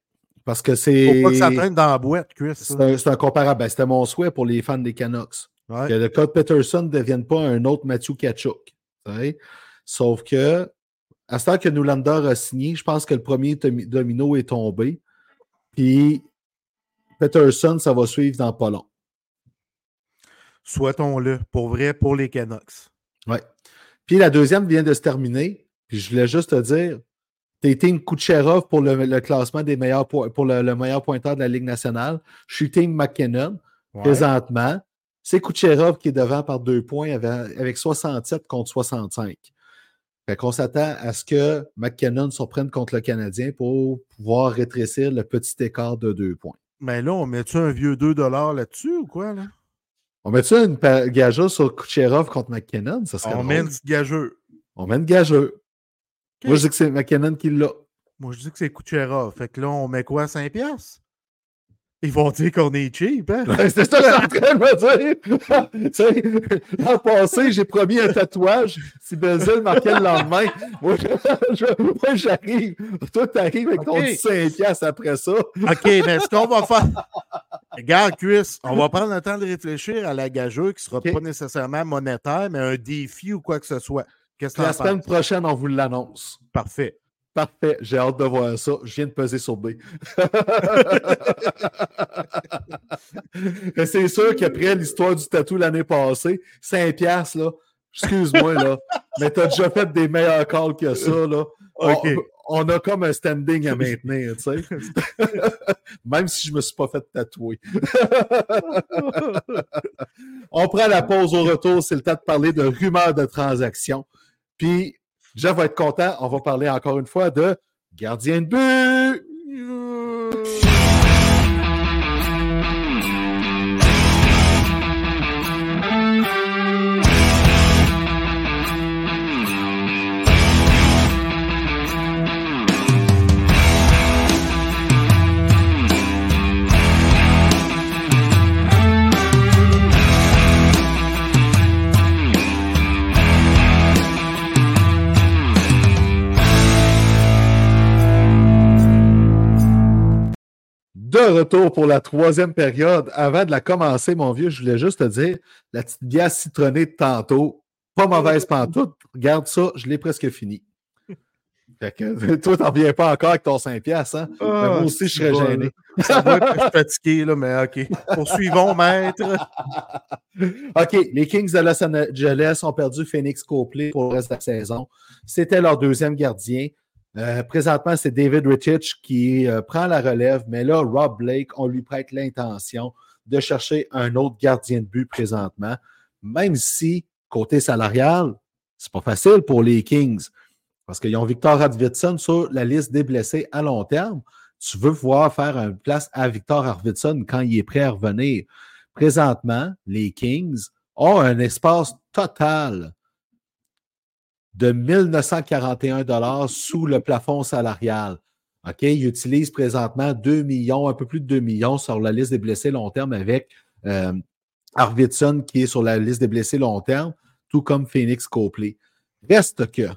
Parce que Faut c'est. pas que ça traîne dans la boîte, Chris. C'est un, un comparable. Ben, C'était mon souhait pour les fans des Canucks. Ouais. Que le cas de Peterson ne devienne pas un autre Matthew Kachuk. Sauf que, à ce temps que Nylander a signé, je pense que le premier domino est tombé. Puis, Peterson, ça va suivre dans pas long. Souhaitons-le. Pour vrai, pour les Canucks. Ouais. Puis la deuxième vient de se terminer. Puis je voulais juste te dire, T'es team Kucherov pour le, le classement des meilleurs po- pour le, le meilleur pointeur de la Ligue nationale. Je suis team McKinnon Ouais. présentement. C'est Kucherov qui est devant par deux points avec, avec 67 contre 65. Fait qu'on s'attend à ce que McKinnon surprenne contre le Canadien pour pouvoir rétrécir le petit écart de deux points. Mais là, on met-tu un vieux 2 là-dessus ou quoi? Là? On met ça une gageuse sur Kucherov contre McKinnon? Ça serait On drôle. met une petite gageux. On met une gageuse. Moi, je dis que c'est McKinnon qui l'a. Moi, je dis que c'est Kucherov. Fait que là, on met quoi? 5 piastres? Ils vont dire qu'on est cheap, hein? C'est ça que je suis en train de me dire. Tu sais, L'an passé, j'ai promis un tatouage si Belzile marquait le lendemain. Moi, j'arrive. Toi, t'arrives avec ton Ok. 5 piastres après ça. OK, mais ce qu'on va faire. Regarde, Chris, on va prendre le temps de réfléchir à la gageure qui ne sera pas nécessairement monétaire, mais un défi ou quoi que ce soit. Que La semaine prochaine, on vous l'annonce. Parfait. Parfait, j'ai hâte de voir ça. Je viens de peser sur B. C'est sûr qu'après l'histoire du tatou l'année passée, 5 piastres, là, excuse-moi, là, mais t'as déjà fait des meilleurs calls que ça, là. On, a comme un standing à maintenir, tu sais. Même si je me suis pas fait tatouer. on prend la pause au retour, c'est le temps de parler de rumeurs de transactions. Puis, Jeff va être content. On va parler encore une fois de gardien de but. De retour pour la troisième période. Avant de la commencer, mon vieux, je voulais juste te dire, la petite bière citronnée de tantôt, pas mauvaise pantoute. Regarde ça, je l'ai presque fini. Fait que toi, t'en viens pas encore avec ton 5 piastres, hein? Mais moi aussi, je serais bon, gêné. Ça va que je suis fatigué, là, mais OK. Poursuivons, maître. OK, les Kings de Los Angeles ont perdu Phoenix Copley pour le reste de la saison. C'était leur deuxième gardien. Euh, présentement, c'est David Rittich qui euh, prend la relève, mais là, Rob Blake, on lui prête l'intention de chercher un autre gardien de but présentement, même si, côté salarial, c'est pas facile pour les Kings. Parce qu'ils ont Victor Arvidsson sur la liste des blessés à long terme. Tu veux pouvoir faire une place à Victor Arvidsson quand il est prêt à revenir. Présentement, les Kings ont un espace total de 1941 dollars sous le plafond salarial. OK? Ils utilisent présentement 2 millions, un peu plus de 2 millions sur la liste des blessés long terme avec euh, Arvidsson qui est sur la liste des blessés long terme, tout comme Phoenix Copley. Reste que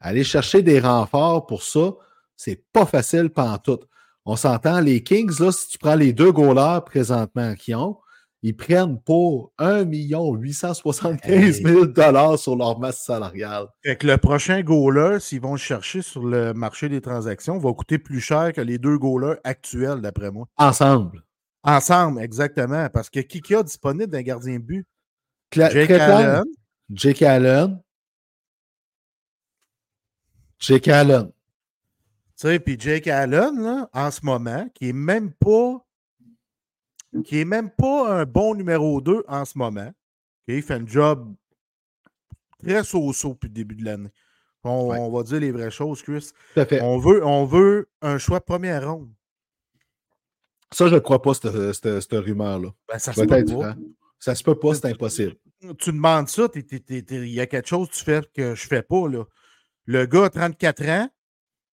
aller chercher des renforts pour ça, c'est pas facile pantoute. On s'entend, les Kings, là, si tu prends les deux goalers présentement qu'ils ont, ils prennent pour 1 875 000 dollars sur leur masse salariale. Fait que le prochain goaler, s'ils vont le chercher sur le marché des transactions, va coûter plus cher que les deux goalers actuels, d'après moi. Ensemble. Ensemble, exactement. Parce que qui qui a disponible d'un gardien de but? Cla- Jake. Allen. Jake Allen. Jake Allen. Tu sais, puis Jake Allen, là, en ce moment, qui est même pas qui est même pas un bon numéro 2 en ce moment. Il fait un job très so-so depuis le début de l'année. On, Ouais. on va dire les vraies choses, Chris. Tout à fait. On veut, on veut un choix de première ronde. Ça, je ne crois pas, cette, cette- cette rumeur-là. Ben, ça se peut pas. franc. Ça se peut pas, c'est impossible. tu demandes ça, il y a quelque chose que tu fais que je fais pas. Là. Le gars a 34 ans,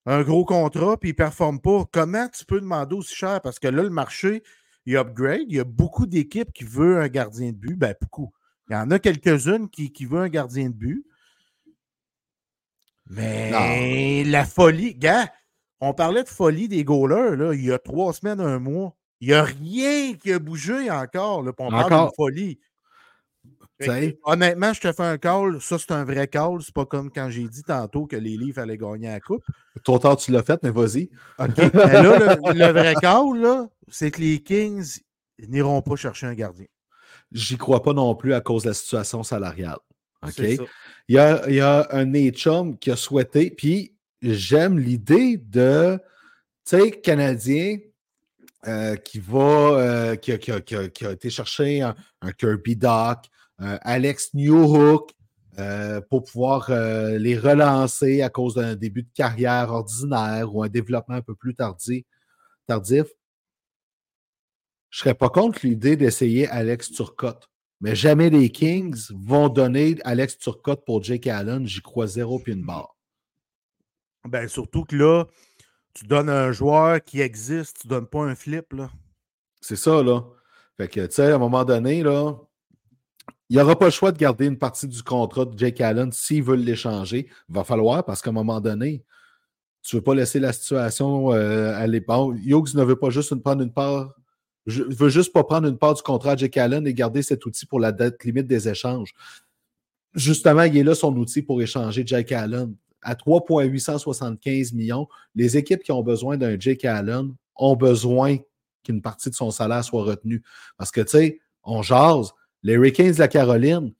un gros contrat, puis il ne performe pas. Comment tu peux demander aussi cher? Parce que là, le marché, il upgrade. Il y a beaucoup d'équipes qui veulent un gardien de but. Ben, beaucoup. Il y en a quelques-unes qui, qui veulent un gardien de but. Mais la folie, gars, on parlait de folie des goalers là, il y a trois semaines, un mois. Il n'y a rien qui a bougé encore. Là, on parle d'une folie. T'sais. honnêtement, je te fais un call. Ça, c'est un vrai call. C'est pas comme quand j'ai dit tantôt que les livres allaient gagner la coupe. Trop tard, tu l'as fait, mais vas-y. OK. Mais là, le, le vrai call, c'est que les Kings n'iront pas chercher un gardien. J'y crois pas non plus à cause de la situation salariale. OK? Il y a, il y a un Nate Chum qui a souhaité, puis j'aime l'idée de, tu sais, Canadien euh, qui va, euh, qui, a, qui, a, qui, a, qui, a, été chercher un, un Kirby Doc, Alex Newhook, euh, pour pouvoir euh, les relancer à cause d'un début de carrière ordinaire ou un développement un peu plus tardif. tardif. Je ne serais pas contre l'idée d'essayer Alex Turcotte. Mais jamais les Kings vont donner Alex Turcotte pour Jake Allen. J'y crois zéro puis une barre. Ben, surtout que là, tu donnes un joueur qui existe, tu ne donnes pas un flip. là. C'est ça, là. Fait que, tu sais, à un moment donné, là, il n'y aura pas le choix de garder une partie du contrat de Jake Allen s'ils veulent l'échanger. Il va falloir parce qu'à un moment donné, tu ne veux pas laisser la situation euh, aller. Bon, Hughes ne veut pas juste une, prendre une part. Je veux juste pas prendre une part du contrat de Jake Allen et garder cet outil pour la date limite des échanges. Justement, il est là son outil pour échanger Jake Allen. À 3,875 millions, les équipes qui ont besoin d'un Jake Allen ont besoin qu'une partie de son salaire soit retenue. Parce que, tu sais, on jase, les Hurricanes de la Caroline,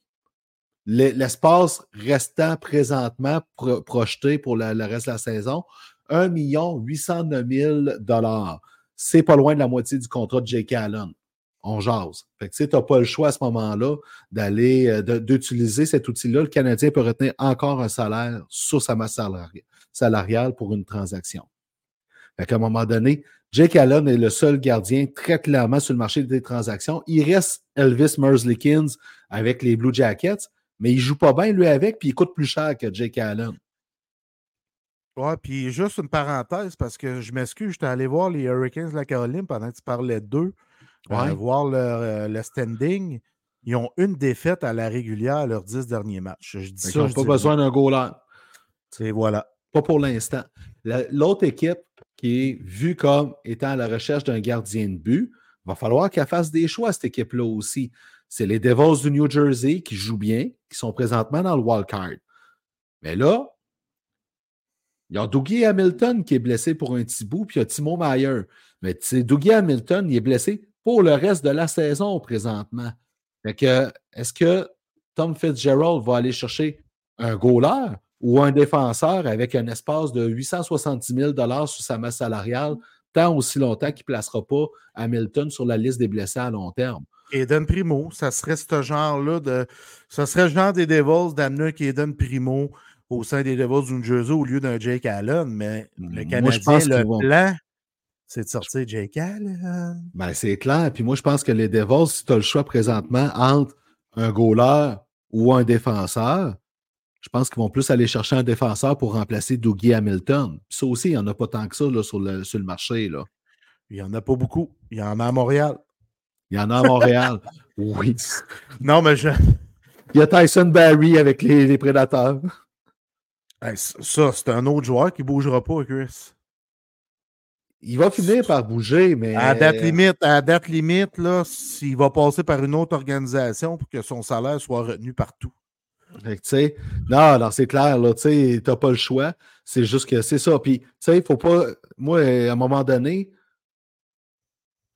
l'espace restant présentement pro projeté pour le, reste de la saison, 1 809 000 C'est pas loin de la moitié du contrat de Jake Allen. On jase. Fait tu n'as pas le choix à ce moment-là d'aller, d'utiliser cet outil-là. Le Canadien peut retenir encore un salaire sur sa masse salariale pour une transaction. Fait qu'à un moment donné, Jake Allen est le seul gardien très clairement sur le marché des transactions. Il reste Elvis Merzlikins avec les Blue Jackets, mais il ne joue pas bien lui avec, puis il coûte plus cher que Jake Allen. Ouais, puis juste une parenthèse, parce que je m'excuse, j'étais allé voir les Hurricanes de la Caroline pendant que tu parlais d'eux, ouais. euh, voir le, euh, le, standing. Ils ont une défaite à la régulière à leurs dix derniers matchs. Je dis Ils ça. n'ont pas besoin d'un goaler. Et voilà. Pas pour l'instant. L'autre équipe qui est vue comme étant à la recherche d'un gardien de but, il va falloir qu'elle fasse des choix, cette équipe-là aussi. C'est les Devils du New Jersey qui jouent bien, qui sont présentement dans le wildcard. Mais là, il y a Dougie Hamilton qui est blessé pour un petit bout, puis il y a Timo Meyer. Mais Dougie Hamilton, il est blessé pour le reste de la saison présentement. Est-ce que Tom Fitzgerald va aller chercher un goaler? Ou un défenseur avec un espace de 870 000 sur sa masse salariale, tant aussi longtemps qu'il ne placera pas Hamilton sur la liste des blessés à long terme. Eden Primo, ça serait ce genre-là de. Ça serait le genre des Devils d'amener Eden Primo au sein des Devils du New Jersey au lieu d'un Jake Allen, mais le Canadien, moi, je pense le vont... plan, c'est de sortir Jake Allen. Ben, c'est clair. Puis moi, je pense que les Devils, si tu as le choix présentement entre un goaler ou un défenseur, je pense qu'ils vont plus aller chercher un défenseur pour remplacer Dougie Hamilton. Ça aussi, il n'y en a pas tant que ça là, sur, le, sur le marché. Là. Il n'y en a pas beaucoup. Il y en a à Montréal. Il y en a à Montréal. oui. Non, mais je. Il y a Tyson Barry avec les, les prédateurs. Hey, ça, c'est un autre joueur qui ne bougera pas, Chris. Il va finir par bouger, mais. À date limite, à date limite, là, s'il va passer par une autre organisation pour que son salaire soit retenu partout. Fait que, non, non, c'est clair, là, tu t'as pas le choix. C'est juste que c'est ça. Puis, tu sais, il faut pas. Moi, à un moment donné,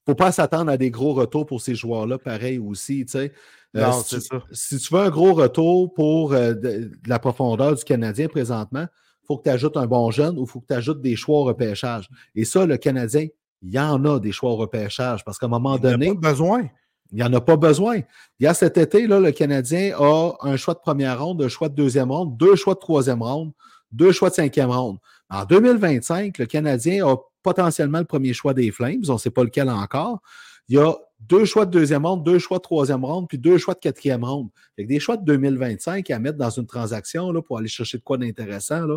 faut pas s'attendre à des gros retours pour ces joueurs-là, pareil aussi, tu sais. Euh, si, tu, si, tu veux un gros retour pour euh, de, de, la profondeur du Canadien présentement, il faut que tu ajoutes un bon jeune ou il faut que tu ajoutes des choix au repêchage. Et ça, le Canadien, il y en a des choix au repêchage parce qu'à un moment il donné. Il n'y a pas besoin. Il n'y en a pas besoin. Il y a cet été, là, le Canadien a un choix de première ronde, un choix de deuxième ronde, deux choix de troisième ronde, deux choix de cinquième ronde. En 2025, le Canadien a potentiellement le premier choix des Flames. On ne sait pas lequel encore. Il y a deux choix de deuxième ronde, deux choix de troisième ronde, puis deux choix de quatrième ronde. Avec des choix de 2025 à mettre dans une transaction là, pour aller chercher de quoi d'intéressant,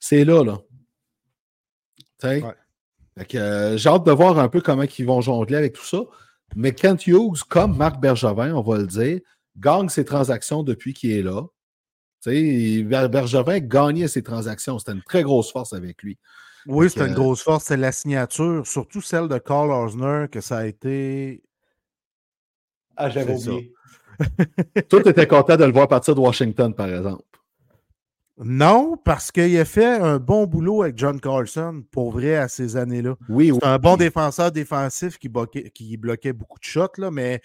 c'est là. là. Ouais. Euh, J'ai hâte de voir un peu comment ils vont jongler avec tout ça. Mais Kent Hughes, comme Marc Bergevin, on va le dire, gagne ses transactions depuis qu'il est là. Tu sais, Bergevin gagnait ses transactions. C'était une très grosse force avec lui. Oui, c'était une grosse force. C'est la signature, surtout celle de Carl Osner, que ça a été. Ah, j'avais oublié. Toi, tu étais content de le voir partir de Washington, par exemple. Non, parce qu'il a fait un bon boulot avec John Carlson, pour vrai, à ces années-là. Oui, C'est un bon défenseur défensif qui bloquait, qui bloquait beaucoup de shots, là, mais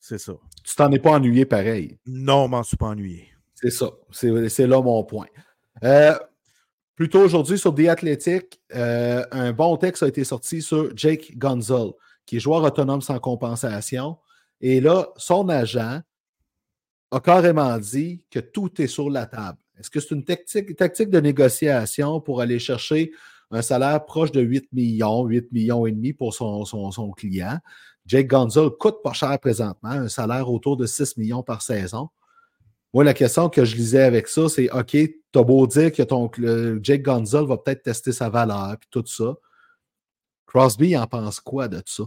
c'est ça. Tu t'en es pas ennuyé pareil. Non, je m'en suis pas ennuyé. C'est ça. C'est là mon point. Euh, plus tôt aujourd'hui sur The Athletic, euh, un bon texte a été sorti sur Jake Gonzal, qui est joueur autonome sans compensation. Et là, son agent a carrément dit que tout est sur la table. Est-ce que c'est une tactique, de négociation pour aller chercher un salaire proche de 8 millions, 8 millions et demi pour son, client? Jake Gonzal coûte pas cher présentement, un salaire autour de 6 millions par saison. Moi, la question que je lisais avec ça, c'est OK, t'as beau dire que ton Jake Gonzal va peut-être tester sa valeur et tout ça. Crosby en pense quoi de ça?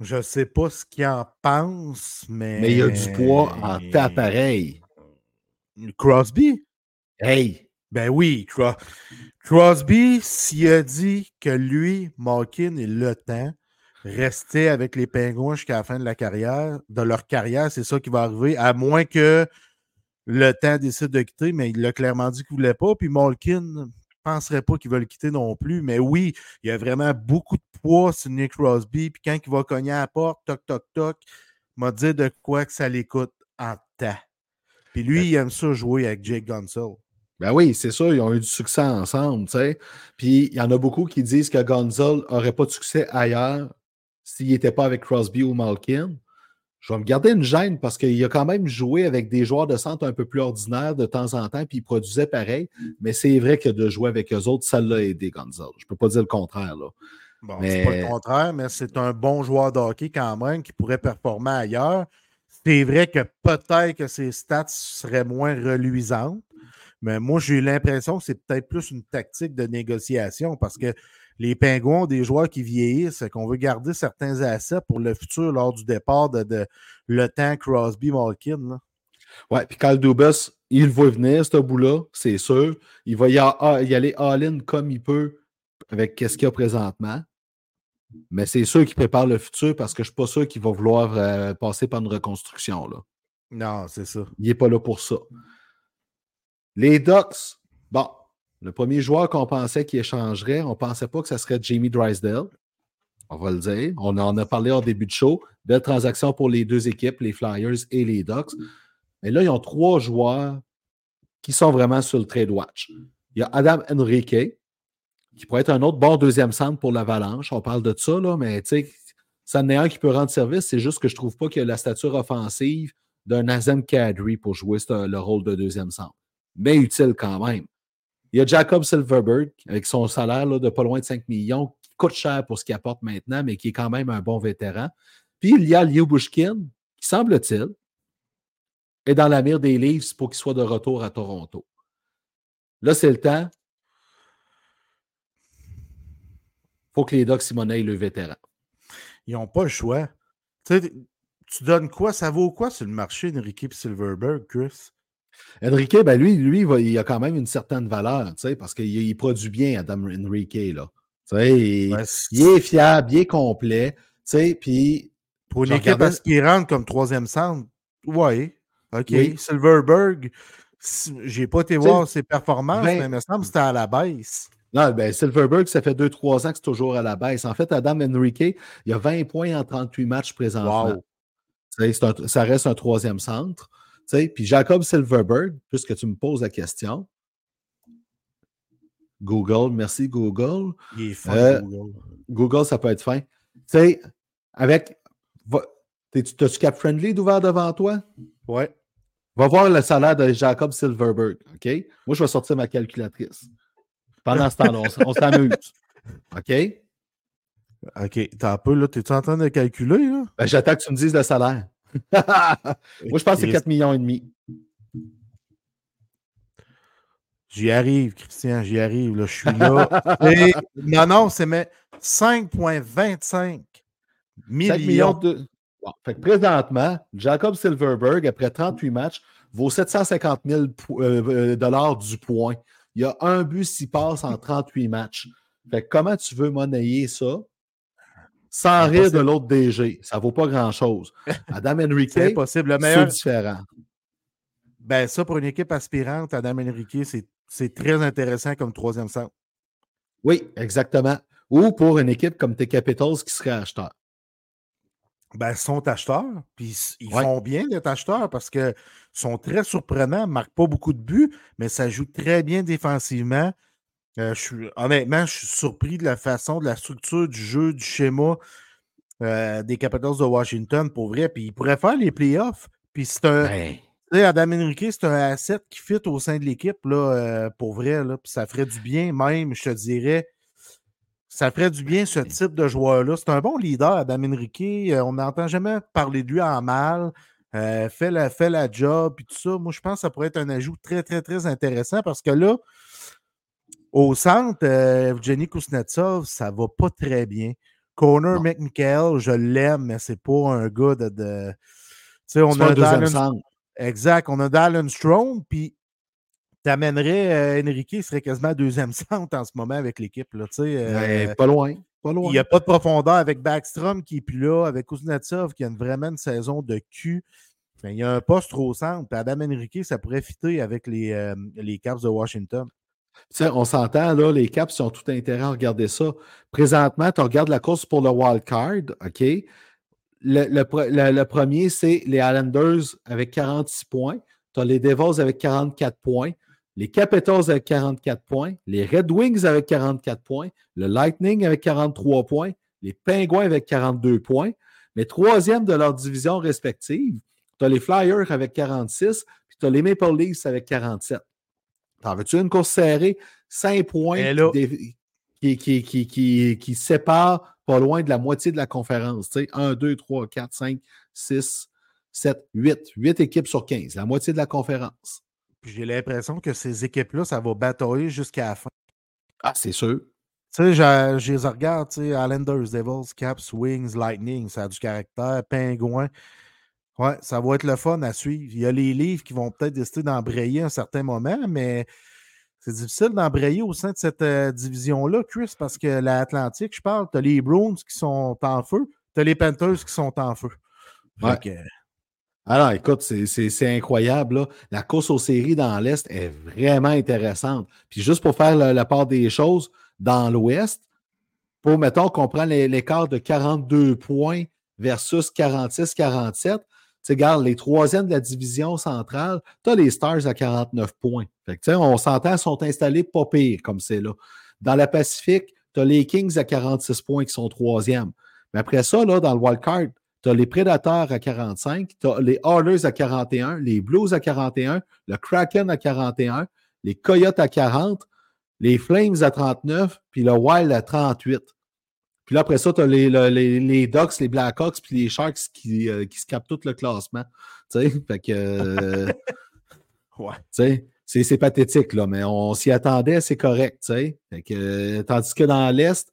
Je ne sais pas ce qu'il en pense, mais. Mais il y a du poids en tas pareil. Crosby? Hey! Ben oui, Crosby, s'il a dit que lui, Malkin et Le Temps restaient avec les Pingouins jusqu'à la fin de la carrière, de leur carrière, c'est ça qui va arriver, à moins que Le Temps décide de quitter, mais il l'a clairement dit qu'il ne voulait pas. Puis Malkin, penserais pas qu'ils veulent quitter non plus. Mais oui, il y a vraiment beaucoup de poids sur Nick Crosby. Puis quand il va cogner à la porte, toc, toc, toc, m'a dit de quoi que ça l'écoute en temps. Puis lui, il aime ça jouer avec Jake Gonzalez. Ben oui, c'est sûr, ils ont eu du succès ensemble, tu sais. Puis il y en a beaucoup qui disent que Gonzalez n'aurait pas de succès ailleurs s'il n'était pas avec Crosby ou Malkin je vais me garder une gêne parce qu'il a quand même joué avec des joueurs de centre un peu plus ordinaires de temps en temps, puis il produisait pareil. Mais c'est vrai que de jouer avec eux autres, ça l'a aidé, Gonzalo. Je ne peux pas dire le contraire. Là. Bon, c'est pas le contraire, mais c'est un bon joueur de hockey quand même qui pourrait performer ailleurs. C'est vrai que peut-être que ses stats seraient moins reluisantes, mais moi, j'ai eu l'impression que c'est peut-être plus une tactique de négociation parce que les Pingouins ont des joueurs qui vieillissent, qu'on veut garder certains assets pour le futur lors du départ de, le temps Crosby-Malkin. Ouais, puis Kyle Dubas, il va venir, ce bout-là, c'est sûr. Il va y, aller all-in comme il peut avec ce qu'il y a présentement. Mais c'est sûr qu'il prépare le futur parce que je ne suis pas sûr qu'il va vouloir euh, passer par une reconstruction. Là. Non, c'est ça. Il n'est pas là pour ça. Les Ducks, bon, le premier joueur qu'on pensait qui échangerait, on ne pensait pas que ce serait Jamie Drysdale. On va le dire. On en a parlé au début de show. Belle transaction pour les deux équipes, les Flyers et les Ducks. Mais là, ils ont trois joueurs qui sont vraiment sur le trade watch. Il y a Adam Enrique, qui pourrait être un autre bon deuxième centre pour l'Avalanche. On parle de ça, mais tu sais, ça en est un qui peut rendre service. C'est juste que je ne trouve pas qu'il y a la stature offensive d'un Nazem Kadri pour jouer le rôle de deuxième centre. Mais utile quand même. Il y a Jacob Silverberg avec son salaire de pas loin de 5 millions, qui coûte cher pour ce qu'il apporte maintenant, mais qui est quand même un bon vétéran. Puis il y a Liu Bushkin, qui semble-t-il est dans la mire des Leafs pour qu'il soit de retour à Toronto. Là, c'est le temps. Il faut que les Ducks monnaient le vétéran. Ils n'ont pas le choix. Tu, donnes quoi? Ça vaut quoi sur le marché d'Enrique et Silverberg, Chris? Enrique, ben lui, lui il a quand même une certaine valeur, parce qu'il produit bien, Adam Enrique. Là. Il, il, est fiable, il est complet. Puis, Pour une équipe aspirante comme troisième centre, ouais, OK. Silverberg, j'ai pas été voir ses performances, mais il me semble que c'était à la baisse. Non, ben Silverberg, ça fait 2-3 ans que c'est toujours à la baisse. En fait, Adam Enrique, il a 20 points en 38 matchs présentement. ça reste un troisième centre. Puis Jacob Silverberg, puisque tu me poses la question, Google, merci Google. Il est fin, euh, Google. Google, ça peut être fin. Tu sais, avec. T'as-tu Cap Friendly d'ouvert devant toi? Ouais. Va voir le salaire de Jacob Silverberg, OK? Moi, je vais sortir ma calculatrice. Pendant ce temps-là, on, s'amuse. OK? OK. T'as un peu, là, t'es-tu en train de calculer, là? Ben, j'attends que tu me dises le salaire. Moi, je pense que c'est 4 millions et demi. J'y arrive, Christian, j'y arrive. Là, je suis là. non, non, c'est 5,25 millions. de. fait que présentement, Jacob Silverberg, après 38 matchs, vaut 750 000 euh, euh, dollars du point. Il y a un but s'il passe en 38 matchs. Fait que comment tu veux monnayer ça? Sans rire de l'autre DG. Ça ne vaut pas grand-chose. Adam Enrique, c'est différent. Ben, ça, pour une équipe aspirante, Adam Enrique, c'est très intéressant comme troisième centre. Oui, exactement. Ou pour une équipe comme tes Capitals qui serait acheteur. ben, sont acheteurs. Puis ils Ouais. font bien d'être acheteurs parce qu'ils sont très surprenants, ne marquent pas beaucoup de buts, mais ça joue très bien défensivement. Euh, je suis, honnêtement, je suis surpris de la façon, de la structure du jeu, du schéma euh, des Capitals de Washington, pour vrai. Puis ils pourraient faire les playoffs. Puis c'est un. Ben, Adam Henrique, c'est un asset qui fit au sein de l'équipe, là, euh, pour vrai. Là, puis ça ferait du bien, même, je te dirais. Ça ferait du bien, ce type de joueur-là. C'est un bon leader, Adam Henrique. On n'entend jamais parler de lui en mal. Fait, la, fait la job, puis tout ça. Moi, je pense que ça pourrait être un ajout très, très, très intéressant parce que là, au centre, euh, Evgeny Kuznetsov, ça va pas très bien. Connor. McMichael, je l'aime, mais c'est pas un gars de. de- Tu sais, on a Dallin. Exact. On a Dallin Strong, puis t'amènerais euh, Enrique, il serait quasiment deuxième centre en ce moment avec l'équipe. là, sais, euh, Ben, pas loin. Pas loin. il n'y a pas de profondeur avec Backstrom qui est plus là, avec Kuznetsov qui a une- vraiment une saison de cul. Ben, il y a un poste trop au centre. Puis Adam Enrique, ça pourrait fitter avec les, euh, les Caps de Washington. On s'entend, là, les Caps ont tout intérêt à regarder ça. Présentement, tu regardes la course pour le wild card, OK? Le- le premier, c'est les Islanders avec 46 points. Tu as les Devils avec 44 points. Les Capitals avec 44 points. Les Red Wings avec 44 points. Le Lightning avec 43 points. Les Penguins avec 42 points. Mais troisième de leur division respective, tu as les Flyers avec 46. Puis tu as les Maple Leafs avec 47. T'en veux-tu une course serrée? 5 points qui, qui, qui, qui, qui- séparent pas loin de la moitié de la conférence. Tu sais, 1, 2, 3, 4, 5, 6, 7, 8. 8 équipes sur 15, la moitié de la conférence. J'ai l'impression que ces équipes-là, ça va batailler jusqu'à la fin. Ah, c'est sûr. Tu sais, je, je les regarde, tu sais, Islanders, Devils, Caps, Wings, Lightning, ça a du caractère, Pingouin. Ouais, ça va être le fun à suivre. Il y a les livres qui vont peut-être décider d'embrayer à un certain moment, mais c'est difficile d'embrayer au sein de cette euh, division-là, Chris, parce que l'Atlantique, je parle, tu as les Bruins qui sont en feu, tu as les Panthers qui sont en feu. Ouais. que, Alors, écoute, c'est- incroyable. là. La course aux séries dans l'Est est vraiment intéressante. Puis juste pour faire la, la part des choses, dans l'Ouest, pour, mettons, qu'on prend l'écart de 42 points versus 46-47, tu regarde, les troisièmes de la division centrale, tu as les Stars à 49 points. On s'entend, ils sont installés pas pire comme c'est là. Dans la Pacifique, tu as les Kings à 46 points qui sont troisièmes. Mais après ça, dans le wildcard, tu as les Predators à 45, tu as les Oilers à 41, les Blues à 41, le Kraken à 41, les Coyotes à 40, les Flames à 39, puis le Wild à 38. Puis là, après ça, tu as les, le- les, les Ducks, les Blackhawks, puis les Sharks qui, euh, qui se capent tout le classement. Tu sais, fait que. euh, ouais. tu sais, c'est c'est pathétique, là, mais on s'y attendait, c'est correct. tu sais. Fait que, euh, tandis que dans l'Est,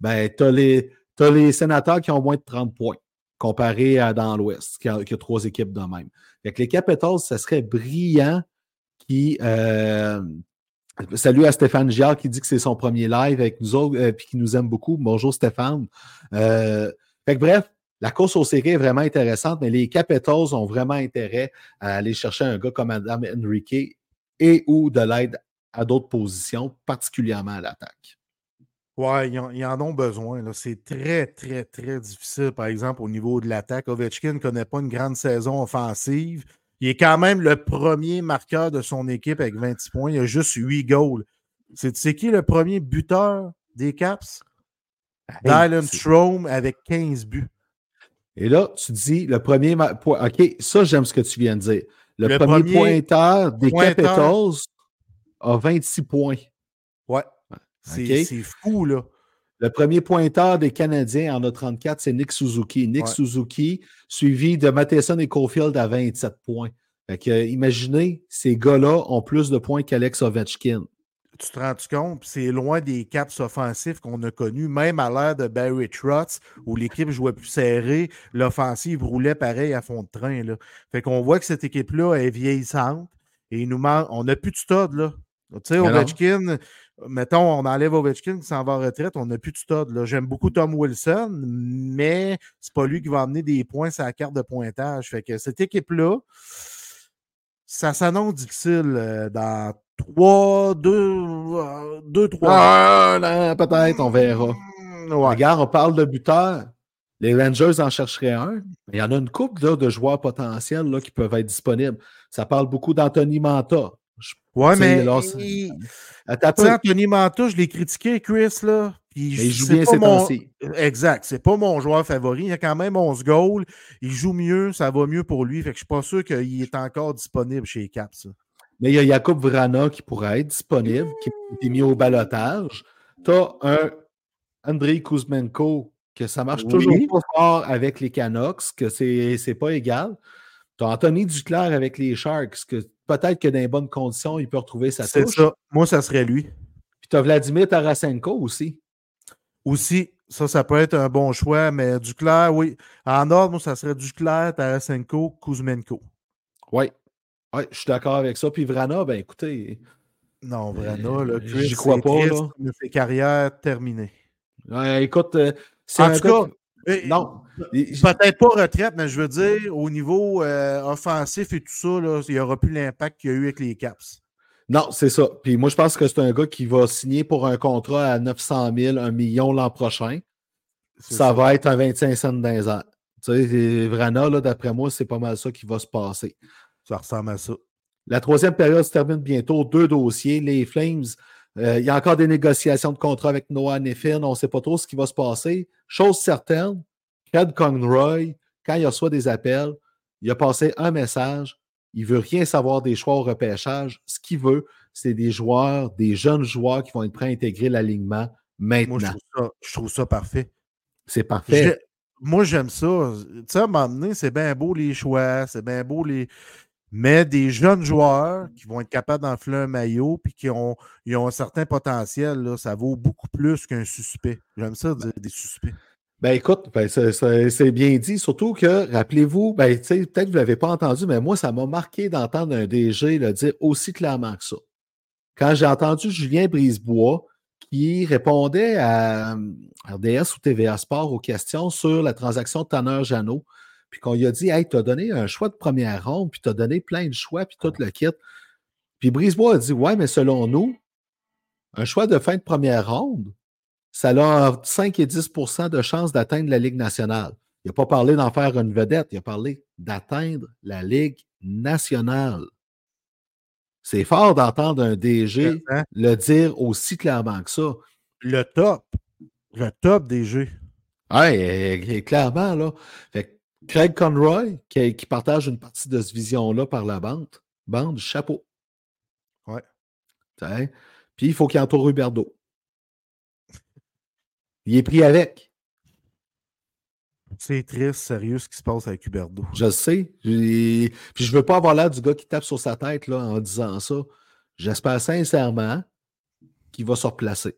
ben, tu as les, t'as les sénateurs qui ont moins de 30 points comparé à dans l'Ouest, qui a, qui a trois équipes de même. Fait que les Capitals, ça serait brillant qui. euh, salut à Stéphane Giard qui dit que c'est son premier live avec nous autres et qui nous aime beaucoup. Bonjour Stéphane. Euh, bref, la course aux séries est vraiment intéressante, mais les Capitals ont vraiment intérêt à aller chercher un gars comme Adam Henrique et ou de l'aide à d'autres positions, particulièrement à l'attaque. Ouais, ils en, ils en ont besoin. C'est très, très, très difficile, par exemple, au niveau de l'attaque. Ovechkin ne connaît pas une grande saison offensive. Il est quand même le premier marqueur de son équipe avec 26 points. Il a juste 8 goals. C'est tu sais qui le premier buteur des Caps? Dylan c'est- Strom avec 15 buts. Et là, tu dis le premier point. OK, ça, j'aime ce que tu viens de dire. Le, Le premier, premier pointeur des pointeur. Capitals a 26 points. Ouais. C'est fou, là. Le premier pointeur des Canadiens en a 34, c'est Nick Suzuki. Nick Ouais. Suzuki, suivi de Matheson et Caulfield à 27 points. Fait que, euh, imaginez, ces gars-là ont plus de points qu'Alex Ovechkin. Tu te rends compte? C'est loin des caps offensifs qu'on a connus, même à l'ère de Barry Trotz, où l'équipe jouait plus serré, l'offensive roulait pareil à fond de train. Là. Fait qu'on voit que cette équipe-là est vieillissante et il nous manque. On n'a plus de stud, là. Tu sais. Ovechkin, mettons, on enlève Ovechkin qui s'en va en retraite, on n'a plus de stud. là. J'aime beaucoup Tom Wilson, mais c'est pas lui qui va amener des points sur la carte de pointage. Fait que cette équipe-là, ça s'annonce difficile euh, dans 3, 2, 2, 3. Ah, peut-être, on verra. Ouais. Regarde, on parle de buteur. Les Rangers en chercheraient un. Il y en a une couple là, de joueurs potentiels là, qui peuvent être disponibles. Ça parle beaucoup d'Anthony Manta. Je- Ouais, mais. là, il- c'est- Attends un Tu sais, peu. Anthony Manta, je l'ai critiqué, Chris, là. Puis Mais il joue bien pas ces mon-. Exact. C'est pas mon joueur favori. Il a quand même 11 goals. Il joue mieux. Ça va mieux pour lui. Fait que je suis pas sûr qu'il est encore disponible chez les Caps. Mais il y a Jakub Vrana qui pourrait être disponible, qui est mis au balotage. Tu as un Andrei Kuzmenko, que ça marche Oui. toujours pas fort avec les Canucks, que c'est c'est pas égal. Tu as Anthony Duclair avec les Sharks, que peut-être que dans les bonnes conditions, il peut retrouver sa C'est touche. ça. Moi, ça serait lui. Puis tu as Vladimir Tarasenko aussi. Aussi, ça, ça peut être un bon choix, mais Duclair, oui. En ordre, moi, ça serait Duclair, Tarasenko, Kuzmenko. Oui. Ouais, je suis d'accord avec ça. Puis Vrana, ben écoutez, Non, vraiment, là, Euh, Chris, j'y crois c'est pas, triste, là. mais C'est carrière terminée. ouais, écoute, euh, c'est En un tout cas, non. Peut-être pas retraite, mais je veux dire, au niveau euh, offensif et tout ça, là, il n'y aura plus l'impact qu'il y a eu avec les Caps. Non, c'est ça. Puis moi, je pense que c'est un gars qui va signer pour un contrat à 900 000, 1 million l'an prochain. Ça, va être un 25 cents dans airs. Tu sais, Vrana, d'après moi, c'est pas mal ça qui va se passer. Ça ressemble à ça. La troisième période se termine bientôt. Deux dossiers. Les Flames, euh, il y a encore des négociations de contrat avec Noah Neffin. On ne sait pas trop ce qui va se passer. Chose certaine, Craig Conroy, quand il reçoit des appels, il a passé un message. Il ne veut rien savoir des choix au repêchage. Ce qu'il veut, c'est des joueurs, des jeunes joueurs qui vont être prêts à intégrer l'alignement Moi, je maintenant. trouve ça, je trouve ça parfait. C'est parfait. Moi, j'aime ça. Tu sais, à un moment donné, c'est bien beau les choix, c'est bien beau les. Mais des jeunes joueurs qui vont être capables d'enfler un maillot puis qui ont, ils ont un certain potentiel, là, ça vaut beaucoup plus qu'un suspect. J'aime ça dire des suspects. Ben écoute, ben, c'est- bien dit. Surtout que, rappelez-vous, ben, peut-être que vous ne l'avez pas entendu, mais moi, ça m'a marqué d'entendre un DG le dire aussi clairement que ça. Quand j'ai entendu Julien Brisebois qui répondait à RDS ou TVA Sport aux questions sur la transaction Tanner Jeannot, puis qu'on lui a dit Hey, tu as donné un choix de première ronde, puis tu as donné plein de choix, puis tout le kit. Puis Brisebois a dit Ouais, mais selon nous, un choix de fin de première ronde, ça a entre 5 et 10% de chances d'atteindre la Ligue nationale. Il n'a pas parlé d'en faire une vedette, il a parlé d'atteindre la Ligue nationale. C'est fort d'entendre un DG Hein? le dire aussi clairement que ça. Le top. Le top des jeux. Oui, clairement, là. Fait que Craig Conroy, qui, qui partage une partie de cette vision-là par la bande, bande, chapeau. Ouais. T'sais. Puis il faut qu'il entoure Huberdo. Il est pris avec. C'est triste, sérieux, ce qui se passe avec Huberdo. Je le sais. Puis je veux pas avoir l'air du gars qui tape sur sa tête là, en disant ça. J'espère sincèrement qu'il va se replacer.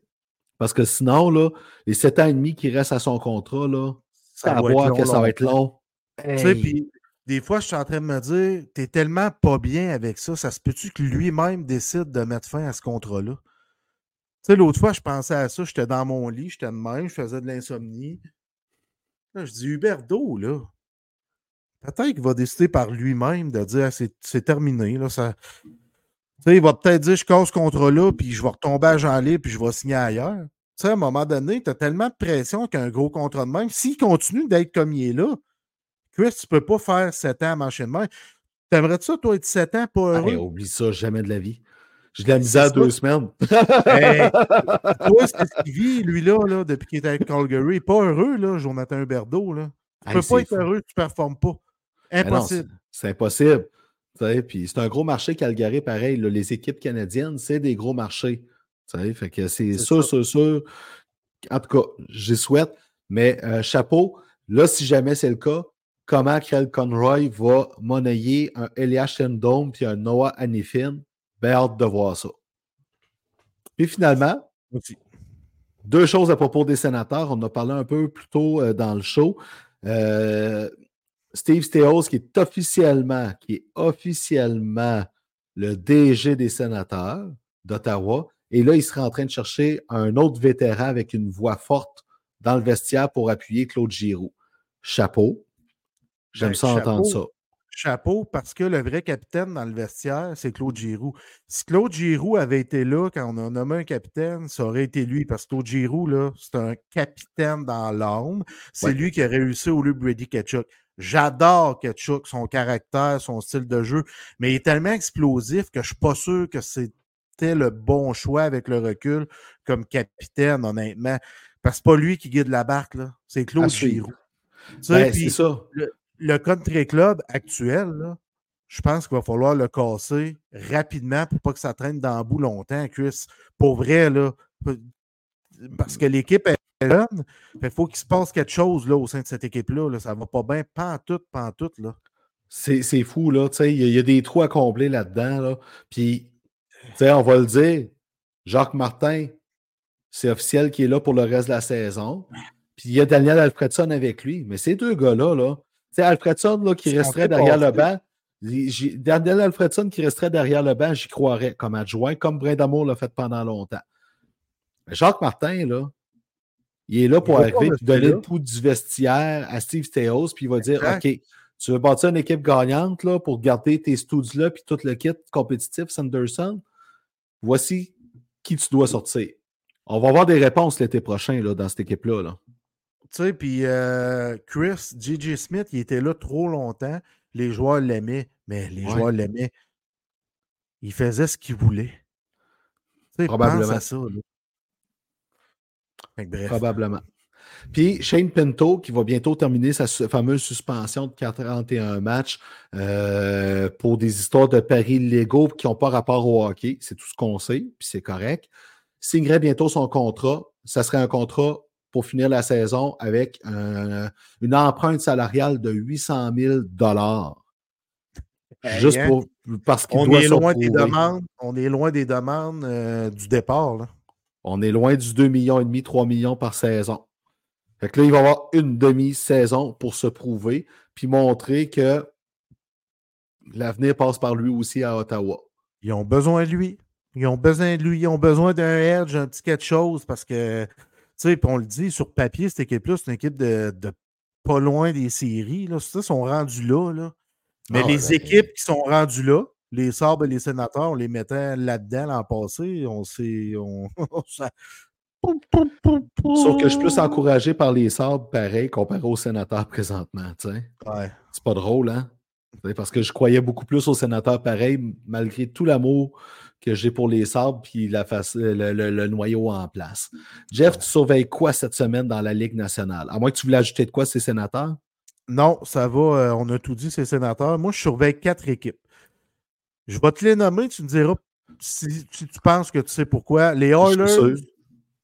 Parce que sinon, là, les sept ans et demi qui restent à son contrat, là, Ça à voir long, que ça va être long. Tu sais, Hey. puis des fois, je suis en train de me dire, t'es tellement pas bien avec ça, ça se peut-tu que lui-même décide de mettre fin à ce contrat-là? Tu sais, l'autre fois, je pensais à ça, j'étais dans mon lit, j'étais de même, je faisais de l'insomnie. Là, je dis, Huberdo, là, peut-être qu'il va décider par lui-même de dire, Ah, c'est terminé, là, ça... Tu sais, il va peut-être dire, je casse ce contrat-là, puis je vais retomber à Jean libre, puis je vais signer ailleurs. Tu sais, à un moment donné, tu as tellement de pression qu'un gros contrat de même, s'il continue d'être comme il est là, Chris, tu peux pas faire 7 ans à marcher de main. T'aimerais-tu ça, toi, être 7 ans, pas Hey, heureux? oublie ça, jamais de la vie. J'ai de la misère deux semaines. Hey, toi, c'est ce qu'il vit, lui-là, là, depuis qu'il est avec Calgary. Pas heureux, là, Jonathan Huberdeau, là. Tu Hey, peux pas être fou. heureux, tu performes pas. Non, Impossible. c'est- impossible. Puis c'est un gros marché Calgary, pareil. là, les équipes canadiennes, c'est des gros marchés. Fait que c'est sûr, ça. sûr, sûr. En tout cas, j'y souhaite. Mais euh, chapeau, là, si jamais c'est le cas, comment Craig Conroy va monnayer un Elias Shendome puis un Noah Hanifin? Ben, hâte de voir ça. Puis finalement, deux choses à propos des sénateurs. On en a parlé un peu plus tôt euh, dans le show. Euh, Steve Steos, qui est officiellement, qui est officiellement le DG des sénateurs d'Ottawa. Et là, il serait en train de chercher un autre vétéran avec une voix forte dans le vestiaire pour appuyer Claude Giroux. Chapeau. J'aime Ben, ça entendre ça. chapeau. parce que le vrai capitaine dans le vestiaire, c'est Claude Giroux. Si Claude Giroux avait été là quand on a nommé un capitaine, ça aurait été lui parce que Claude Giroux, là, c'est un capitaine dans l'âme. C'est Ouais. lui qui a réussi au lieu de Brady Ketchuk. J'adore Ketchuk, son caractère, son style de jeu, mais il est tellement explosif que je suis pas sûr que c'était le bon choix avec le recul comme capitaine, honnêtement. Parce que c'est pas lui qui guide la barque, là. C'est Claude. Giroux. Ben, c'est ça. le country club actuel, je pense qu'il va falloir le casser rapidement pour pas que ça traîne dans le bout longtemps, Chris. Pour vrai, là. Parce que l'équipe est jeune. Il faut qu'il se passe quelque chose là, au sein de cette équipe-là. Là. Ça va pas bien, pantoute, pantoute. Là. C'est c'est fou, là. Il y, a- des trous à combler là-dedans. On va le dire, Jacques Martin, c'est officiel qu'il est là pour le reste de la saison. Puis il y a Daniel Alfredson avec lui. Mais ces deux gars-là, là, sais, Alfredson là, qui resterait derrière le banc, Daniel Alfredson qui resterait derrière le banc, j'y croirais comme adjoint, comme Brindamour l'a fait pendant longtemps. Mais Jacques Martin, là, il est là pour arriver et donner le pouls du vestiaire à Steve Theos, puis il va dire. OK, tu veux bâtir une équipe gagnante là, pour garder tes studs là, puis tout le kit compétitif, Sanderson? Voici qui tu dois sortir. On va avoir des réponses l'été prochain là, dans cette équipe-là. Là. Tu sais, puis euh, Chris, J.J. Smith, il était là trop longtemps. Les joueurs l'aimaient, mais les Ouais. joueurs l'aimaient. Il faisait ce qu'il voulait. Tu sais, Probablement. pense à ça. bref. Probablement. Puis Shane Pinto, qui va bientôt terminer sa fameuse suspension de 41 matchs euh, pour des histoires de paris légaux qui n'ont pas rapport au hockey. C'est tout ce qu'on sait, puis c'est correct. Signerait bientôt son contrat. Ça serait un contrat pour finir la saison avec un- une empreinte salariale de 800 000 Hey, Juste hein? pour, parce qu'il On doit est se loin des demandes. On est loin des demandes euh, du départ. Là. On est loin du 2 millions et demi, 3 millions par saison. Fait que là, il va avoir une demi-saison pour se prouver, puis montrer que l'avenir passe par lui aussi à Ottawa. Ils ont besoin de lui. Ils ont besoin de lui. Ils ont besoin d'un edge, un petit quelque chose parce que, sais, on le dit, sur papier, cette équipe-là, c'est une équipe de, de pas loin des séries. Là. Ça, ils sont rendus là. là. Mais Ah, les ben- équipes qui sont rendues là, les Sabres et les Sénateurs, on les mettait là-dedans l'an passé. On s'est. On... Sauf que je suis plus encouragé par les sabres, pareil, comparé aux sénateurs présentement. Ouais. C'est pas drôle, hein? Parce que je croyais beaucoup plus aux sénateurs pareil, malgré tout l'amour que j'ai pour les sabres puis la face- le, le- le noyau en place. Jeff, tu surveilles quoi cette semaine dans la Ligue nationale? À moins que tu voulais ajouter de quoi ces sénateurs? Non, ça va. euh, on a tout dit, ces sénateurs. Moi, je surveille quatre équipes. Je vais te les nommer, tu me diras si, si tu penses que tu sais pourquoi. Les Oilers.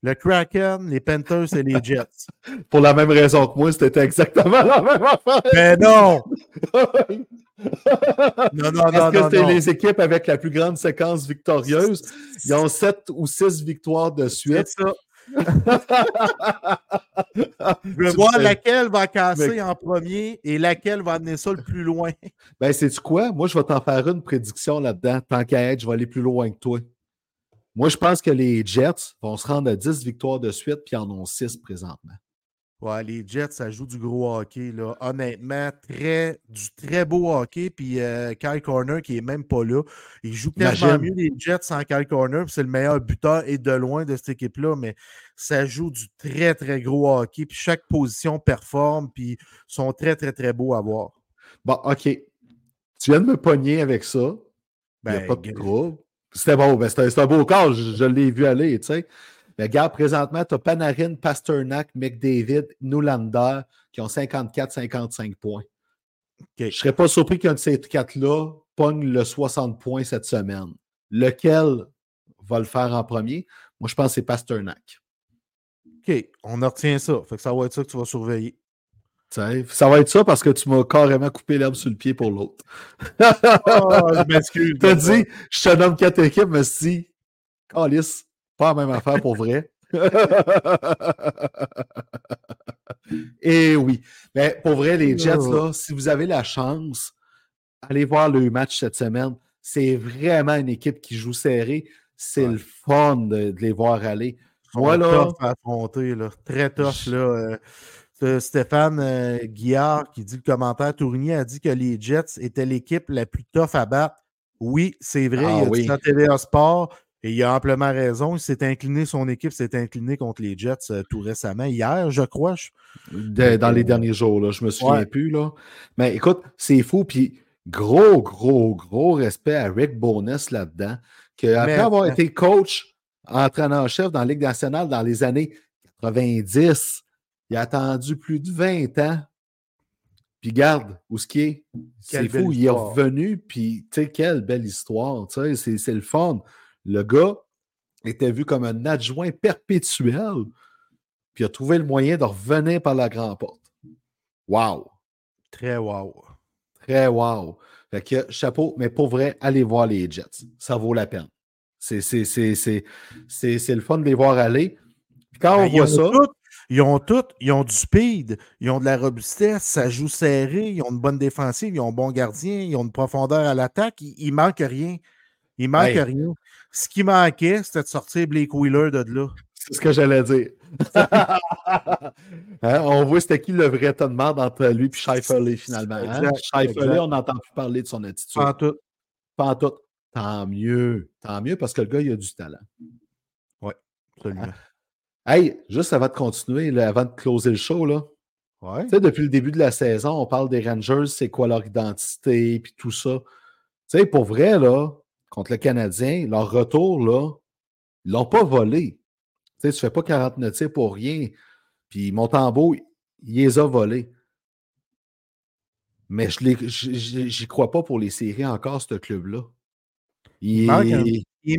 Le Kraken, les Panthers et les Jets. Pour la même raison que moi, c'était exactement la même affaire. Mais non! Non, non, non, Parce que non, c'était non. les équipes avec la plus grande séquence victorieuse. Ils ont sept ou six victoires de C'est suite. ça. Je veux Tu voir laquelle va casser Mais- en premier et laquelle va amener ça le plus loin. Ben, sais-tu quoi? Moi, je vais t'en faire une prédiction là-dedans. Tant qu'à être, je vais aller plus loin que toi. Moi, je pense que les Jets vont se rendre à 10 victoires de suite, puis en ont 6 présentement. Ouais, les Jets, ça joue du gros hockey. Là. Honnêtement, très, du très beau hockey. Puis euh, Kyle Corner, qui est même pas là, il joue tellement mieux les Jets sans Kyle Corner. puis C'est le meilleur buteur et de loin de cette équipe-là. Mais ça joue du très, très gros hockey. Puis chaque position performe. Puis sont très, très, très beaux à voir. Bon, OK. Tu viens de me pogner avec ça. Il n'y a Ben, pas de trouble. C'était bon, ben, c'était c'était un beau corps, je, je l'ai vu aller, tu sais. Mais regarde, présentement, tu as Panarin, Pasternak, McDavid, Nulander qui ont 54-55 points. Je ne serais pas surpris qu'un de ces quatre-là pogne le 60 points cette semaine. Lequel va le faire en premier? Moi, je pense que c'est Pasternak. OK, on en retient ça. Fait que ça va être ça que tu vas surveiller. Ça va être ça parce que tu m'as carrément coupé l'herbe sur le pied pour l'autre. Oh, je m'excuse. T'as dit, je te nomme quatre équipes, mais si, Calice, pas la même affaire pour vrai. Et oui. Mais pour vrai, les Jets, là, si vous avez la chance, allez voir le match cette semaine. C'est vraiment une équipe qui joue serré. C'est Ouais. le fun de, de les voir aller. Moi, là, tough à affronter, là. Très tough, là. euh, Stéphane euh, Guillard qui dit le commentaire Tournier a dit que les Jets étaient l'équipe la plus tough à battre. Oui, c'est vrai. Ah il a oui. dit ça à TVA Sport et il a amplement raison. Il s'est incliné, son équipe s'est inclinée contre les Jets euh, tout récemment, hier, je crois. Je- De- dans les derniers jours, là, je me souviens Ouais. plus. Là. Mais écoute, c'est fou. Puis gros, gros, gros respect à Rick Bonus là-dedans. Qu'après Mais- avoir été coach, entraîneur-chef dans la Ligue nationale dans les années 90, il a attendu plus de 20 ans. Puis garde, où ce qui est, c'est fou, il est revenu, puis tu sais, quelle belle histoire, tu sais, c'est- le fun. Le gars était vu comme un adjoint perpétuel, puis a trouvé le moyen de revenir par la grande porte. Wow! Très wow. Très wow! Fait que chapeau, mais pour vrai, allez voir les Jets. Ça vaut la peine. C'est le fun de les voir aller. Puis quand on Ben, ils, voit ça, tout, ils ont tout, ils ont du speed, ils ont de la robustesse, ça joue serré, ils ont une bonne défensive, ils ont un bon gardien, ils ont une profondeur à l'attaque, il, il manque rien. Il manque rien. Ce qui manquait, c'était de sortir Blake Wheeler de là. c'est ce que j'allais dire. Hein, on voit c'était qui le vrai ton de merde entre lui et Shifley finalement. Hein? On n'entend plus parler de son attitude. En tout. Pas en tout. Tant mieux. Tant mieux parce que le gars, il a du talent. Absolument. Hey, juste avant de continuer, là, avant de closer le show, là, Ouais. tu sais, depuis le début de la saison, on parle des Rangers, c'est quoi leur identité, puis tout ça. Tu sais, pour vrai, là, contre le Canadien, leur retour, là, ils l'ont pas volé. Tu sais, tu fais pas 49 tirs pour rien. Puis Montembeau, il les a volés. Mais je j'y crois pas pour les séries encore, ce club-là. Il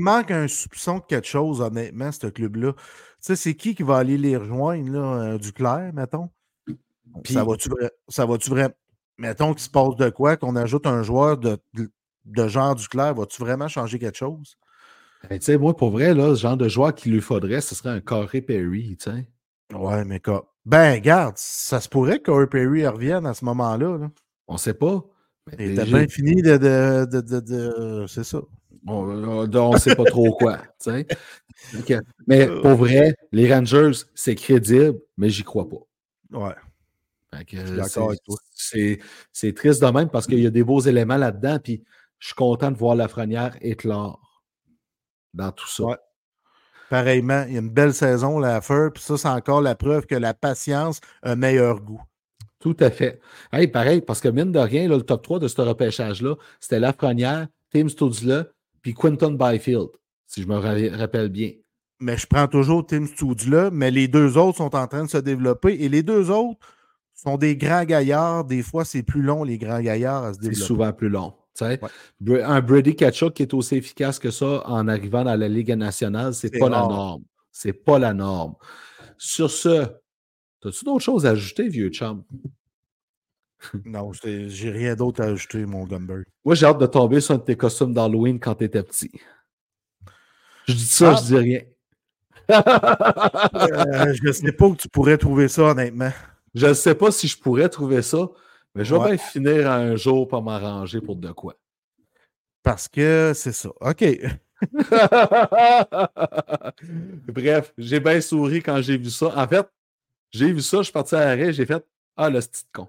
manque un soupçon de quelque chose, honnêtement, ce club-là. Tu sais, c'est qui qui va aller les rejoindre, là, euh, Duclair, mettons? Ça va-tu ça vraiment. Mettons qu'il se passe de quoi, qu'on ajoute un joueur de, de, de genre Duclair, va-tu vraiment changer quelque chose? Ben, tu sais, moi, pour vrai, là, ce genre de joueur qu'il lui faudrait, ce serait un Corey Perry, tu sais. Ouais, mais quoi? Ben, regarde, ça se pourrait que Corey Perry revienne à ce moment-là. Là. On sait pas. Mais Il était bien fini de. de, de, de- de- C'est ça. On ne sait pas trop quoi. Ok. Mais pour vrai, les Rangers, c'est crédible, mais j'y crois pas. Ouais. Euh, c'est- triste de même parce qu'il y a des beaux éléments là-dedans. Puis je suis content de voir Lafrenière éclore dans tout ça. Ouais. Pareillement, il y a une belle saison à faire, puis ça, c'est encore la preuve que la patience a un meilleur goût. Tout à fait. Hey, pareil, parce que mine de rien, là, le top 3 de ce repêchage-là, c'était Lafrenière, Tim Studzla, puis Quinton Byfield, si je me ra- rappelle bien. Mais je prends toujours Tim là, mais les deux autres sont en train de se développer et les deux autres sont des grands gaillards. Des fois, c'est plus long, les grands gaillards, à se C'est développer. souvent plus long. Ouais. Un Brady Kachuk qui est aussi efficace que ça en arrivant dans la Ligue nationale, c'est C'est pas la norme. C'est pas la norme. Sur ce, as-tu d'autres choses à ajouter, vieux chum? Non, j'ai rien d'autre à ajouter, mon Gumber. Moi, j'ai hâte de tomber sur un de tes costumes d'Halloween quand tu étais petit. Je dis ça, Ah. je dis rien. Euh, je ne sais pas où tu pourrais trouver ça, honnêtement. je ne sais pas si je pourrais trouver ça, mais je vais Ouais. bien finir un jour par m'arranger pour de quoi. Parce que c'est ça. OK. Bref, j'ai bien souri quand j'ai vu ça. En fait, j'ai vu ça, je suis parti à l'arrêt, j'ai fait Ah, le petit con.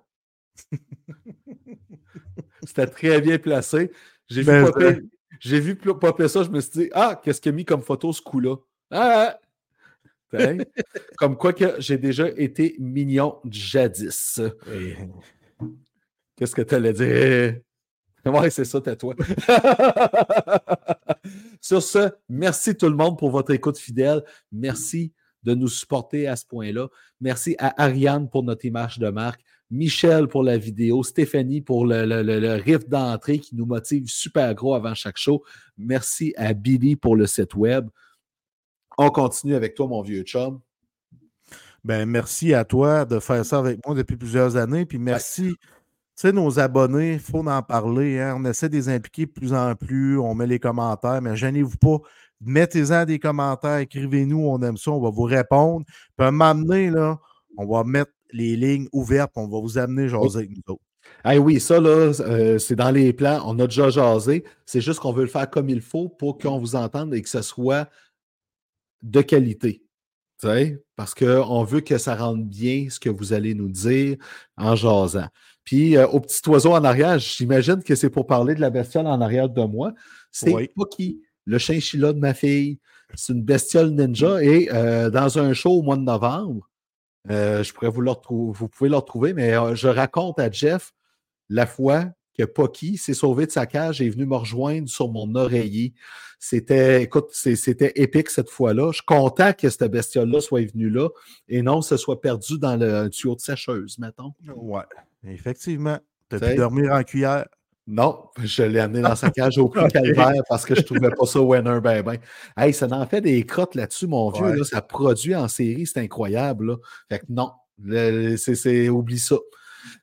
C'était très bien placé. J'ai vu, Ben, popper, j'ai vu pl- popper ça, je me suis dit Ah, qu'est-ce qu'il a mis comme photo ce coup-là? Ah! Hein? comme quoi que j'ai déjà été mignon jadis. Et- Qu'est-ce que tu allais dire? Ouais, c'est ça, t'as toi. Sur ce, merci tout le monde pour votre écoute fidèle. Merci de nous supporter à ce point-là. Merci à Ariane pour notre image de marque, Michel pour la vidéo, Stéphanie pour le, le, le- le riff d'entrée qui nous motive super gros avant chaque show. Merci à Billy pour le site web. On continue avec toi, mon vieux chum. Ben, merci à toi de faire ça avec moi depuis plusieurs années. Puis merci, tu sais, nos abonnés, il faut en parler. hein. On essaie de les impliquer de plus en plus. On met les commentaires, mais gênez-vous pas. Mettez-en des commentaires, écrivez-nous, on aime ça, on va vous répondre. Puis à un moment donné, là, on va mettre les lignes ouvertes, on va vous amener jaser avec nous autres. Ah oui, ça, là, euh, c'est dans les plans. On a déjà jasé. C'est juste qu'on veut le faire comme il faut pour qu'on vous entende et que ce soit de qualité. Parce qu'on veut que ça rende bien ce que vous allez nous dire en jasant. Puis, euh, au petit oiseau en arrière, j'imagine que c'est pour parler de la bestiole en arrière de moi. C'est Oui. Poki, le chinchilla de ma fille. C'est une bestiole ninja. Et euh, dans un show au mois de novembre, euh, je pourrais vous le retrouver, vous pouvez le retrouver, mais euh, je raconte à Jeff la fois que Pocky s'est sauvé de sa cage et est venu me rejoindre sur mon oreiller. C'était, écoute, c'était épique cette fois-là. Je suis content que cette bestiole-là soit venue là et non se soit perdue dans le tuyau de sécheuse, mettons. Ouais, effectivement. T'as pu dormir en cuillère. Non, je l'ai amené dans sa cage au prix Ok. calvaire parce que je trouvais pas ça winner ben ben. Hey, ça en fait des crottes là-dessus, mon vieux. Ouais. Là, ça produit en série, c'est incroyable. Là. Fait que non, c'est, oublie ça.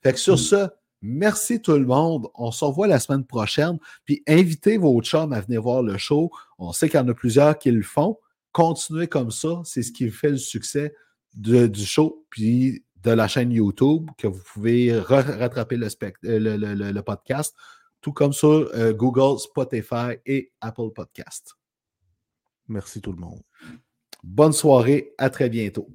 Fait que sur Mm. ce, merci tout le monde. On se revoit la semaine prochaine. Puis invitez vos chums à venir voir le show. On sait qu'il y en a plusieurs qui le font. Continuez comme ça. C'est ce qui fait le succès de- du show. Puis de la chaîne YouTube, que vous pouvez rattraper le, euh, le- le- le- le podcast, tout comme sur euh, Google, Spotify et Apple Podcast. Merci tout le monde. Bonne soirée, à très bientôt.